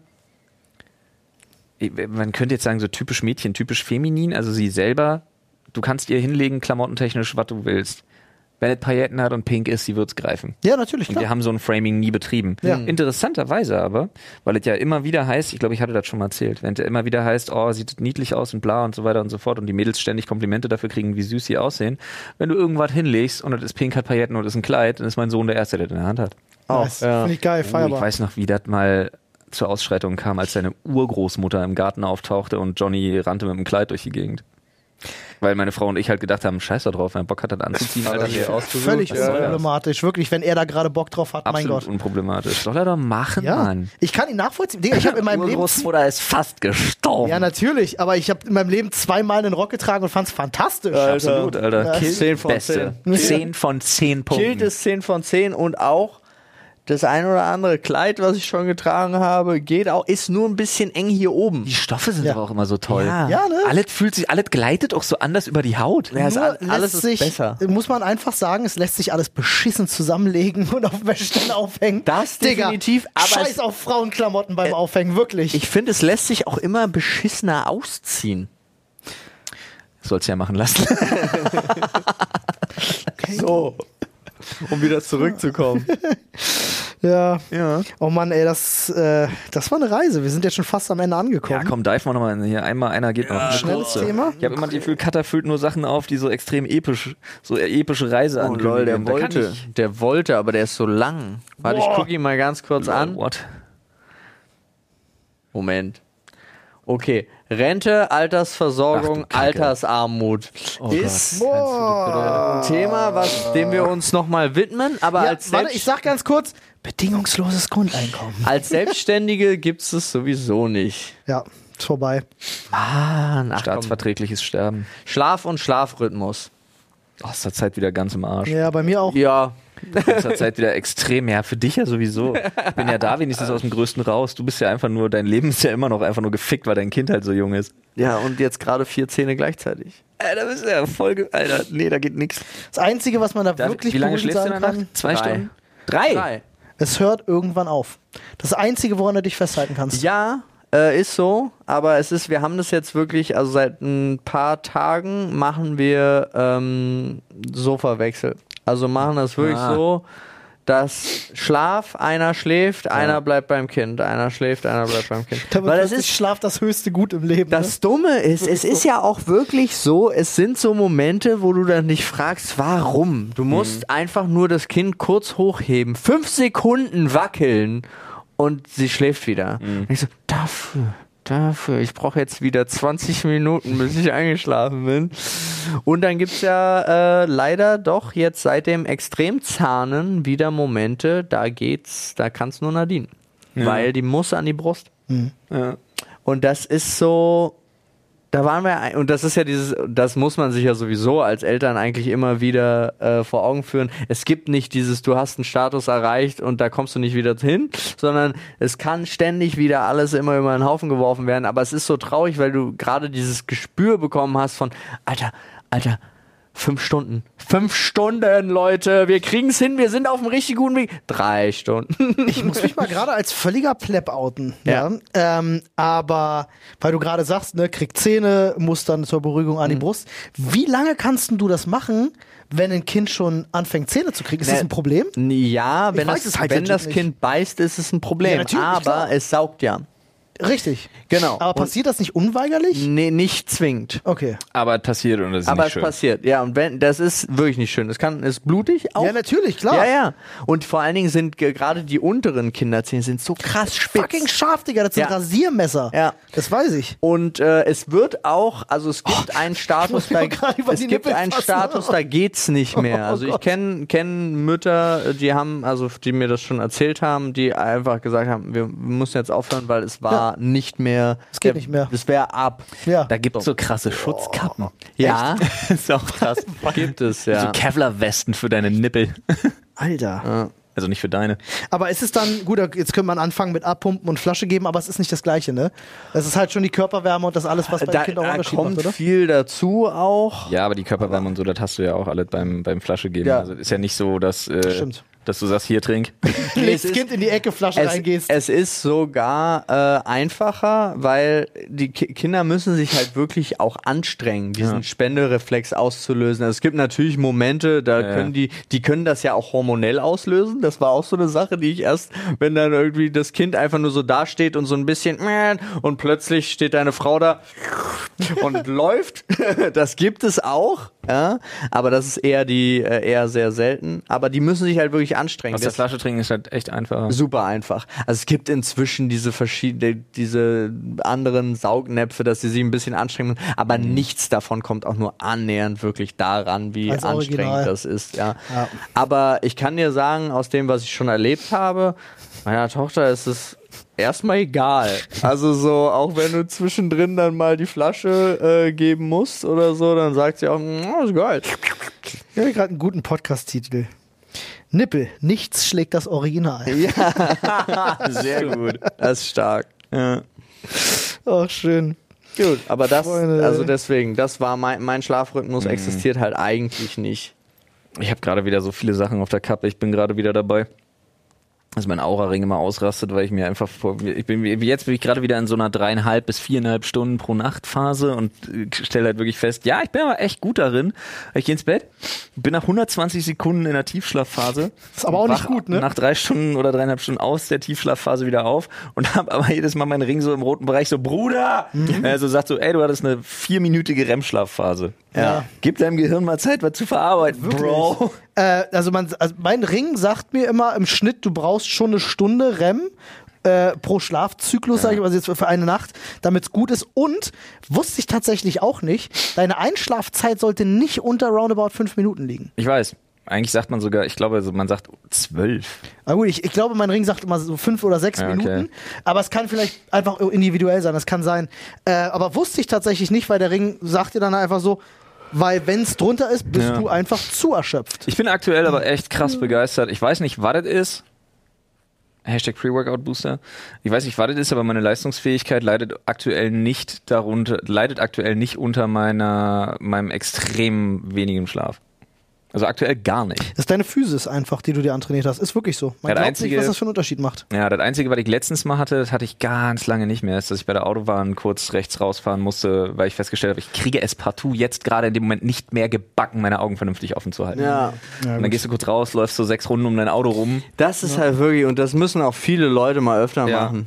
Man könnte jetzt sagen, so typisch Mädchen, typisch feminin. Also sie selber, du kannst ihr hinlegen, klamottentechnisch, was du willst. Wenn es Pailletten hat und pink ist, sie wird's greifen. Ja, natürlich, Und wir klar. haben so ein Framing nie betrieben. Ja. Interessanterweise aber, weil es ja immer wieder heißt, ich glaube, ich hatte das schon mal erzählt, wenn es ja immer wieder heißt, oh, sieht niedlich aus und bla und so weiter und so fort und die Mädels ständig Komplimente dafür kriegen, wie süß sie aussehen. Wenn du irgendwas hinlegst und es ist pink, hat Pailletten und es ist ein Kleid, dann ist mein Sohn der Erste, der das in der Hand hat. Nice. ja. Finde ich geil, Oh, ich feierbar. weiß noch, wie das mal zur Ausschreitung kam, als seine Urgroßmutter im Garten auftauchte und Johnny rannte mit dem Kleid durch die Gegend. Weil meine Frau und ich halt gedacht haben, scheiß da drauf, wenn er Bock hat, das anzuziehen, Alter. Völlig unproblematisch. Wirklich, wenn er da gerade Bock drauf hat, mein Absolut Gott. unproblematisch. Soll er doch machen, Ja, Mann. ich kann ihn nachvollziehen. Digga, ich habe in meinem Leben Urgroßmutter ist fast gestorben. Ja, natürlich, aber ich habe in meinem Leben zweimal einen Rock getragen und fand es fantastisch. Absolut, Alter. Ja. Kill 10 von Beste. 10. 10 von 10 Punkten. Kilt ist 10 von 10 und auch das ein oder andere Kleid, was ich schon getragen habe, geht auch, ist nur ein bisschen eng hier oben. Die Stoffe sind Ja. aber auch immer so toll. Ja. Ja, ne? Alles fühlt sich, alles gleitet auch so anders über die Haut. Ja, all- alles lässt ist sich, besser. Muss man einfach sagen, es lässt sich alles beschissen zusammenlegen und auf Wäscheständer aufhängen. Das Digga, definitiv, aber Scheiß es- auf Frauenklamotten beim Aufhängen, wirklich. Ich finde, es lässt sich auch immer beschissener ausziehen. Soll's ja machen lassen. So. Um wieder zurückzukommen. ja. ja. Oh Mann, ey, das, äh, das war eine Reise. Wir sind jetzt schon fast am Ende angekommen. Ja, komm, dive mal nochmal hier. Einmal, einer geht noch. Schnelles Thema. Ich habe immer das Gefühl, Cutter füllt nur Sachen auf, die so extrem episch, so epische Reise Oh lol, der Da wollte. ich- Der wollte, aber der ist so lang. Warte, ich Boah. gucke ihn mal ganz kurz an. What? Moment. Okay. Rente, Altersversorgung, Ach. Altersarmut. Oh ist ein Thema, was, dem wir uns nochmal widmen, aber Ja, als, warte, ich sag ganz kurz, bedingungsloses Grundeinkommen. als Selbstständige gibt es es sowieso nicht. Ja, ist vorbei. Mann, ach komm. Staatsverträgliches Sterben. Schlaf und Schlafrhythmus. Oh, ist der Zeit wieder ganz im Arsch. Ja, bei mir auch. Ja, Ist der Zeit wieder extrem. Ja, für dich ja sowieso. Ich bin ja da wenigstens aus dem Größten raus. Du bist ja einfach nur, dein Leben ist ja immer noch einfach nur gefickt, weil dein Kind halt so jung ist. ja, und jetzt gerade vier Zähne gleichzeitig. Alter, bist du ja voll, ge- Alter, nee, da geht nix. Das Einzige, was man da Darf- wirklich Wie lange schläfst du in kann, Nacht? Zwei Drei. Stunden? Drei? Drei. es hört irgendwann auf. Das Einzige, woran du dich festhalten kannst. Ja, äh, ist so, aber es ist, wir haben das jetzt wirklich, also seit ein paar Tagen machen wir ähm, Sofawechsel. Also machen das wirklich Ah. so, dass Schlaf, einer schläft, einer bleibt beim Kind, einer schläft, einer bleibt beim Kind. Da wird Weil das ist Schlaf das höchste Gut im Leben. das Dumme ist, es ist ja auch wirklich so, es sind so Momente, wo du dann dich fragst, warum? Du musst einfach nur das Kind kurz hochheben, fünf Sekunden wackeln und sie schläft wieder. Und ich so, dafür, dafür, ich brauche jetzt wieder 20 Minuten, bis ich eingeschlafen bin. Und dann gibt's ja äh, leider doch jetzt seit dem Extremzahnen wieder Momente, da geht's, da kann's nur Nadine. Weil die muss an die Brust. Ja. Und das ist so, da waren wir, und das ist ja dieses, das muss man sich ja sowieso als Eltern eigentlich immer wieder äh, vor Augen führen. Es gibt nicht dieses, du hast einen Status erreicht und da kommst du nicht wieder hin, sondern es kann ständig wieder alles immer über den Haufen geworfen werden. Aber es ist so traurig, weil du gerade dieses Gespür bekommen hast von, Alter, Alter, Fünf Stunden. Fünf Stunden, Leute. Wir kriegen's hin. Wir sind auf dem richtig guten Weg. Drei Stunden. Ich muss mich mal gerade als völliger Pleb outen. Ja. Ähm, aber weil du gerade sagst, ne, kriegt Zähne, muss dann zur Beruhigung Mhm. an die Brust. Wie lange kannst du das machen, wenn ein Kind schon anfängt, Zähne zu kriegen? Ist das Ne, ein Problem? Ja, wenn, das, es halt wenn das nicht. Kind beißt, ist es ein Problem. Ja, aber klar. es saugt ja. Richtig. Genau. Aber Und- passiert das nicht unweigerlich? Nee, nicht zwingend. Okay. Aber es passiert und das ist Aber nicht es schön. passiert, ja. Und wenn, das ist wirklich nicht schön. Das kann, ist blutig auch. Ja, natürlich, klar. Ja, ja. Und vor allen Dingen sind ge- gerade die unteren Kinderzähne sind so krass spitz. Fucking scharf, Digga, das sind Ja. Rasiermesser. Ja. Das weiß ich. Und äh, es wird auch, also es gibt einen Status, Oh, muss mir da, es gibt einen fassen. Status, da geht's nicht mehr. Oh Also ich kenne kenn Mütter, die haben, also die mir das schon erzählt haben, die einfach gesagt haben, wir müssen jetzt aufhören, weil es war nicht mehr. Es geht nicht mehr. Es wäre ab. Ja. Da gibt es so krasse Schutzkappen. Ja, ist auch krass. gibt es ja. So Kevlar-Westen für deine Nippel. Alter. Also nicht für deine. Aber es ist dann, gut, jetzt könnte man anfangen mit Abpumpen und Flasche geben, aber es ist nicht das Gleiche, ne? Es ist halt schon die Körperwärme und das alles, was beim da, Kind auch da Unterschied kommt macht, oder? viel dazu auch. Ja, aber die Körperwärme und so, das hast du ja auch alles beim, beim Flasche geben. Ja. Also ist ja nicht so, dass, äh, Stimmt. Dass du sagst, hier trink. Du legst das Kind in die Ecke, Flasche Es, reingehst. es ist sogar äh, einfacher, weil die Ki Kinder müssen sich halt wirklich auch anstrengen, diesen Ja. Spendereflex auszulösen. Also es gibt natürlich Momente, da Ja. können die, die können das ja auch hormonell auslösen. Das war auch so eine Sache, die ich erst, wenn dann irgendwie das Kind einfach nur so dasteht und so ein bisschen und plötzlich steht deine Frau da und läuft. Das gibt es auch, ja, aber das ist eher die äh, eher sehr selten. Aber die müssen sich halt wirklich nicht anstrengend. Aus der Das- Flasche trinken ist halt echt einfach. super einfach. Also es gibt inzwischen diese verschiedene, diese anderen Saugnäpfe, dass sie sich ein bisschen anstrengen, aber Mhm. nichts davon kommt auch nur annähernd wirklich daran, wie Als anstrengend Original. das ist. Ja. Ja. Aber ich kann dir sagen, aus dem, was ich schon erlebt habe, meiner Tochter ist es erstmal egal. Also so, auch wenn du zwischendrin dann mal die Flasche äh, geben musst oder so, dann sagt sie auch, "Mm, ist geil. Ich habe gerade einen guten Podcast-Titel. Nippel, nichts schlägt das Original. Sehr gut. Das ist stark. Ja. Oh, schön. Gut, aber das, Freunde. also deswegen, das war mein, mein Schlafrhythmus existiert halt eigentlich nicht. Ich habe gerade wieder so viele Sachen auf der Kappe. Ich bin gerade wieder dabei, dass mein Aura-Ring immer ausrastet, weil ich mir einfach vor, ich bin jetzt bin ich gerade wieder in so einer dreieinhalb bis viereinhalb Stunden pro Nacht Phase und äh, stelle halt wirklich fest, ja, ich bin aber echt gut darin. Ich gehe ins Bett, bin nach 120 Sekunden in der Tiefschlafphase. Ist aber auch nicht gut, ne? Nach drei Stunden oder dreieinhalb Stunden aus der Tiefschlafphase wieder auf und habe aber jedes Mal meinen Ring so im roten Bereich so, Bruder! Mhm. Also sagt so, ey, du hattest eine vierminütige REM-Schlafphase. Ja. Gib deinem Gehirn mal Zeit, was zu verarbeiten, Bro. Äh, also, man, also mein Ring sagt mir immer im Schnitt, du brauchst schon eine Stunde REM äh, pro Schlafzyklus, sag ich mal, also jetzt für- für eine Nacht, damit es gut ist. Und wusste ich tatsächlich auch nicht, deine Einschlafzeit sollte nicht unter roundabout fünf Minuten liegen. Ich weiß. Eigentlich sagt man sogar, ich glaube, also man sagt zwölf. Na gut, ich, ich glaube, mein Ring sagt immer so fünf oder sechs Ja, okay. Minuten. Aber es kann vielleicht einfach individuell sein, das kann sein. Äh, aber wusste ich tatsächlich nicht, weil der Ring sagt dir dann einfach so, weil wenn es drunter ist, bist Ja. du einfach zu erschöpft. Ich bin aktuell aber echt krass begeistert. Ich weiß nicht, was das ist. Hashtag Pre-Workout Booster. Ich weiß nicht, was das ist, aber meine Leistungsfähigkeit leidet aktuell nicht darunter, leidet aktuell nicht unter meiner, meinem extrem wenigen Schlaf. Also aktuell gar nicht. Das ist deine Physis einfach, die du dir antrainiert hast. Ist wirklich so. Man Ja, der glaubt einzige- nicht, was das für einen Unterschied macht. Ja, das Einzige, was ich letztens mal hatte, das hatte ich ganz lange nicht mehr, ist, dass ich bei der Autobahn kurz rechts rausfahren musste, weil ich festgestellt habe, ich kriege es partout jetzt gerade in dem Moment nicht mehr gebacken, meine Augen vernünftig offen zu halten. Ja. Und dann gehst du kurz raus, läufst so sechs Runden um dein Auto rum. Das ist halt wirklich, und das müssen auch viele Leute mal öfter Ja. machen.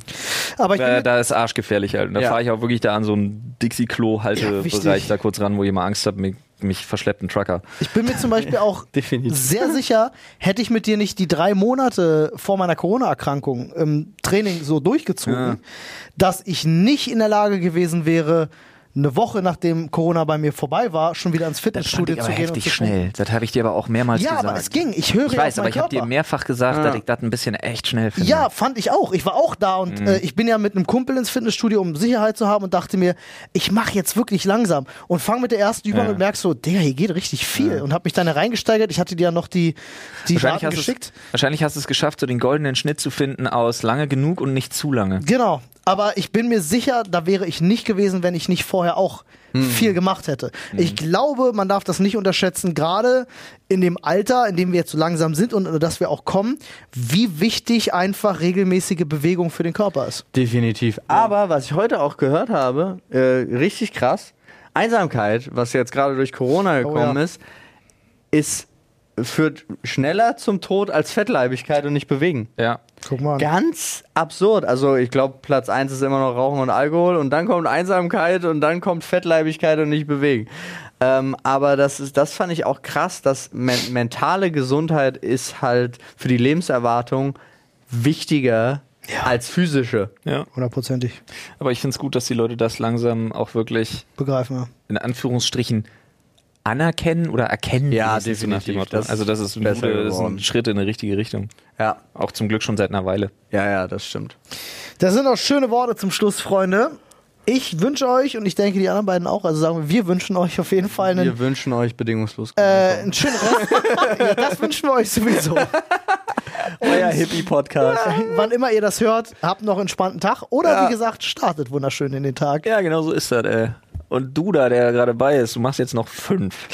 Aber ich Da, da ist arschgefährlich halt. Und da Ja. fahre ich auch wirklich da an so einen Ja, Dixie-Klo-Haltebereich da kurz ran, wo ich immer Angst habe, mich, mich verschleppt ein Trucker. Ich bin mir zum Beispiel auch sehr sicher, hätte ich mit dir nicht die drei Monate vor meiner Corona-Erkrankung im Training so durchgezogen, Ja. dass ich nicht in der Lage gewesen wäre, eine Woche nachdem Corona bei mir vorbei war, schon wieder ins Fitnessstudio zu gehen. und zu trainieren. Das habe ich dir aber auch mehrmals Ja, gesagt. aber es ging. Ich höre Ich ja weiß, aber ich habe dir mehrfach gesagt, dass ich das ein bisschen echt schnell finde. Ja, fand ich auch. Ich war auch da und äh, ich bin ja mit einem Kumpel ins Fitnessstudio, um Sicherheit zu haben und dachte mir, ich mache jetzt wirklich langsam und fang mit der ersten Übung Ja. und merkst so, der hier geht richtig viel und habe mich dann da reingesteigert. Ich hatte dir ja noch die die Wahrscheinlich Daten geschickt. es, wahrscheinlich hast du es geschafft, so den goldenen Schnitt zu finden aus lange genug und nicht zu lange. Genau. Aber ich bin mir sicher, da wäre ich nicht gewesen, wenn ich nicht vorher auch viel gemacht hätte. Ich glaube, man darf das nicht unterschätzen, gerade in dem Alter, in dem wir jetzt so langsam sind und dass wir auch kommen, wie wichtig einfach regelmäßige Bewegung für den Körper ist. Definitiv. Aber was ich heute auch gehört habe, äh, richtig krass, Einsamkeit, was jetzt gerade durch Corona gekommen ja. ist, ist führt schneller zum Tod als Fettleibigkeit und nicht bewegen. Ja. Guck mal. an. Ganz absurd. Also ich glaube, Platz 1 ist immer noch Rauchen und Alkohol und dann kommt Einsamkeit und dann kommt Fettleibigkeit und nicht bewegen. Ähm, aber das, ist, das fand ich auch krass, dass men mentale Gesundheit ist halt für die Lebenserwartung wichtiger als physische. ja. Hundertprozentig. Aber ich finde es gut, dass die Leute das langsam auch wirklich Begreifen wir. in Anführungsstrichen anerkennen oder erkennen. Ja, wenigstens so nach dem definitiv. Motto. Das also das ist ein, besser gute, das ist ein. Schritt in eine richtige Richtung. Ja, Auch zum Glück schon seit einer Weile. ja, ja, das stimmt. Das sind auch schöne Worte zum Schluss, Freunde. Ich wünsche euch und ich denke die anderen beiden auch, also sagen wir, wir wünschen euch auf jeden Fall einen, Wir wünschen euch bedingungslos. äh, einen schönen Rest. ja, das wünschen wir euch sowieso. Euer Hippie-Podcast. Wann immer ihr das hört, habt noch einen entspannten Tag oder Ja. wie gesagt, startet wunderschön in den Tag. Ja, genau so ist das, ey. Und du da, der gerade bei ist, du machst jetzt noch fünf.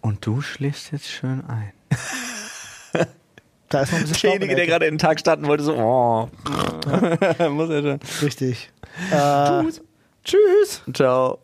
Und du schläfst jetzt schön ein. Da ist noch ein bisschen Derjenige, der gerade in den Tag starten wollte, so, oh. Muss er schon. Richtig. Äh, tschüss. Ciao.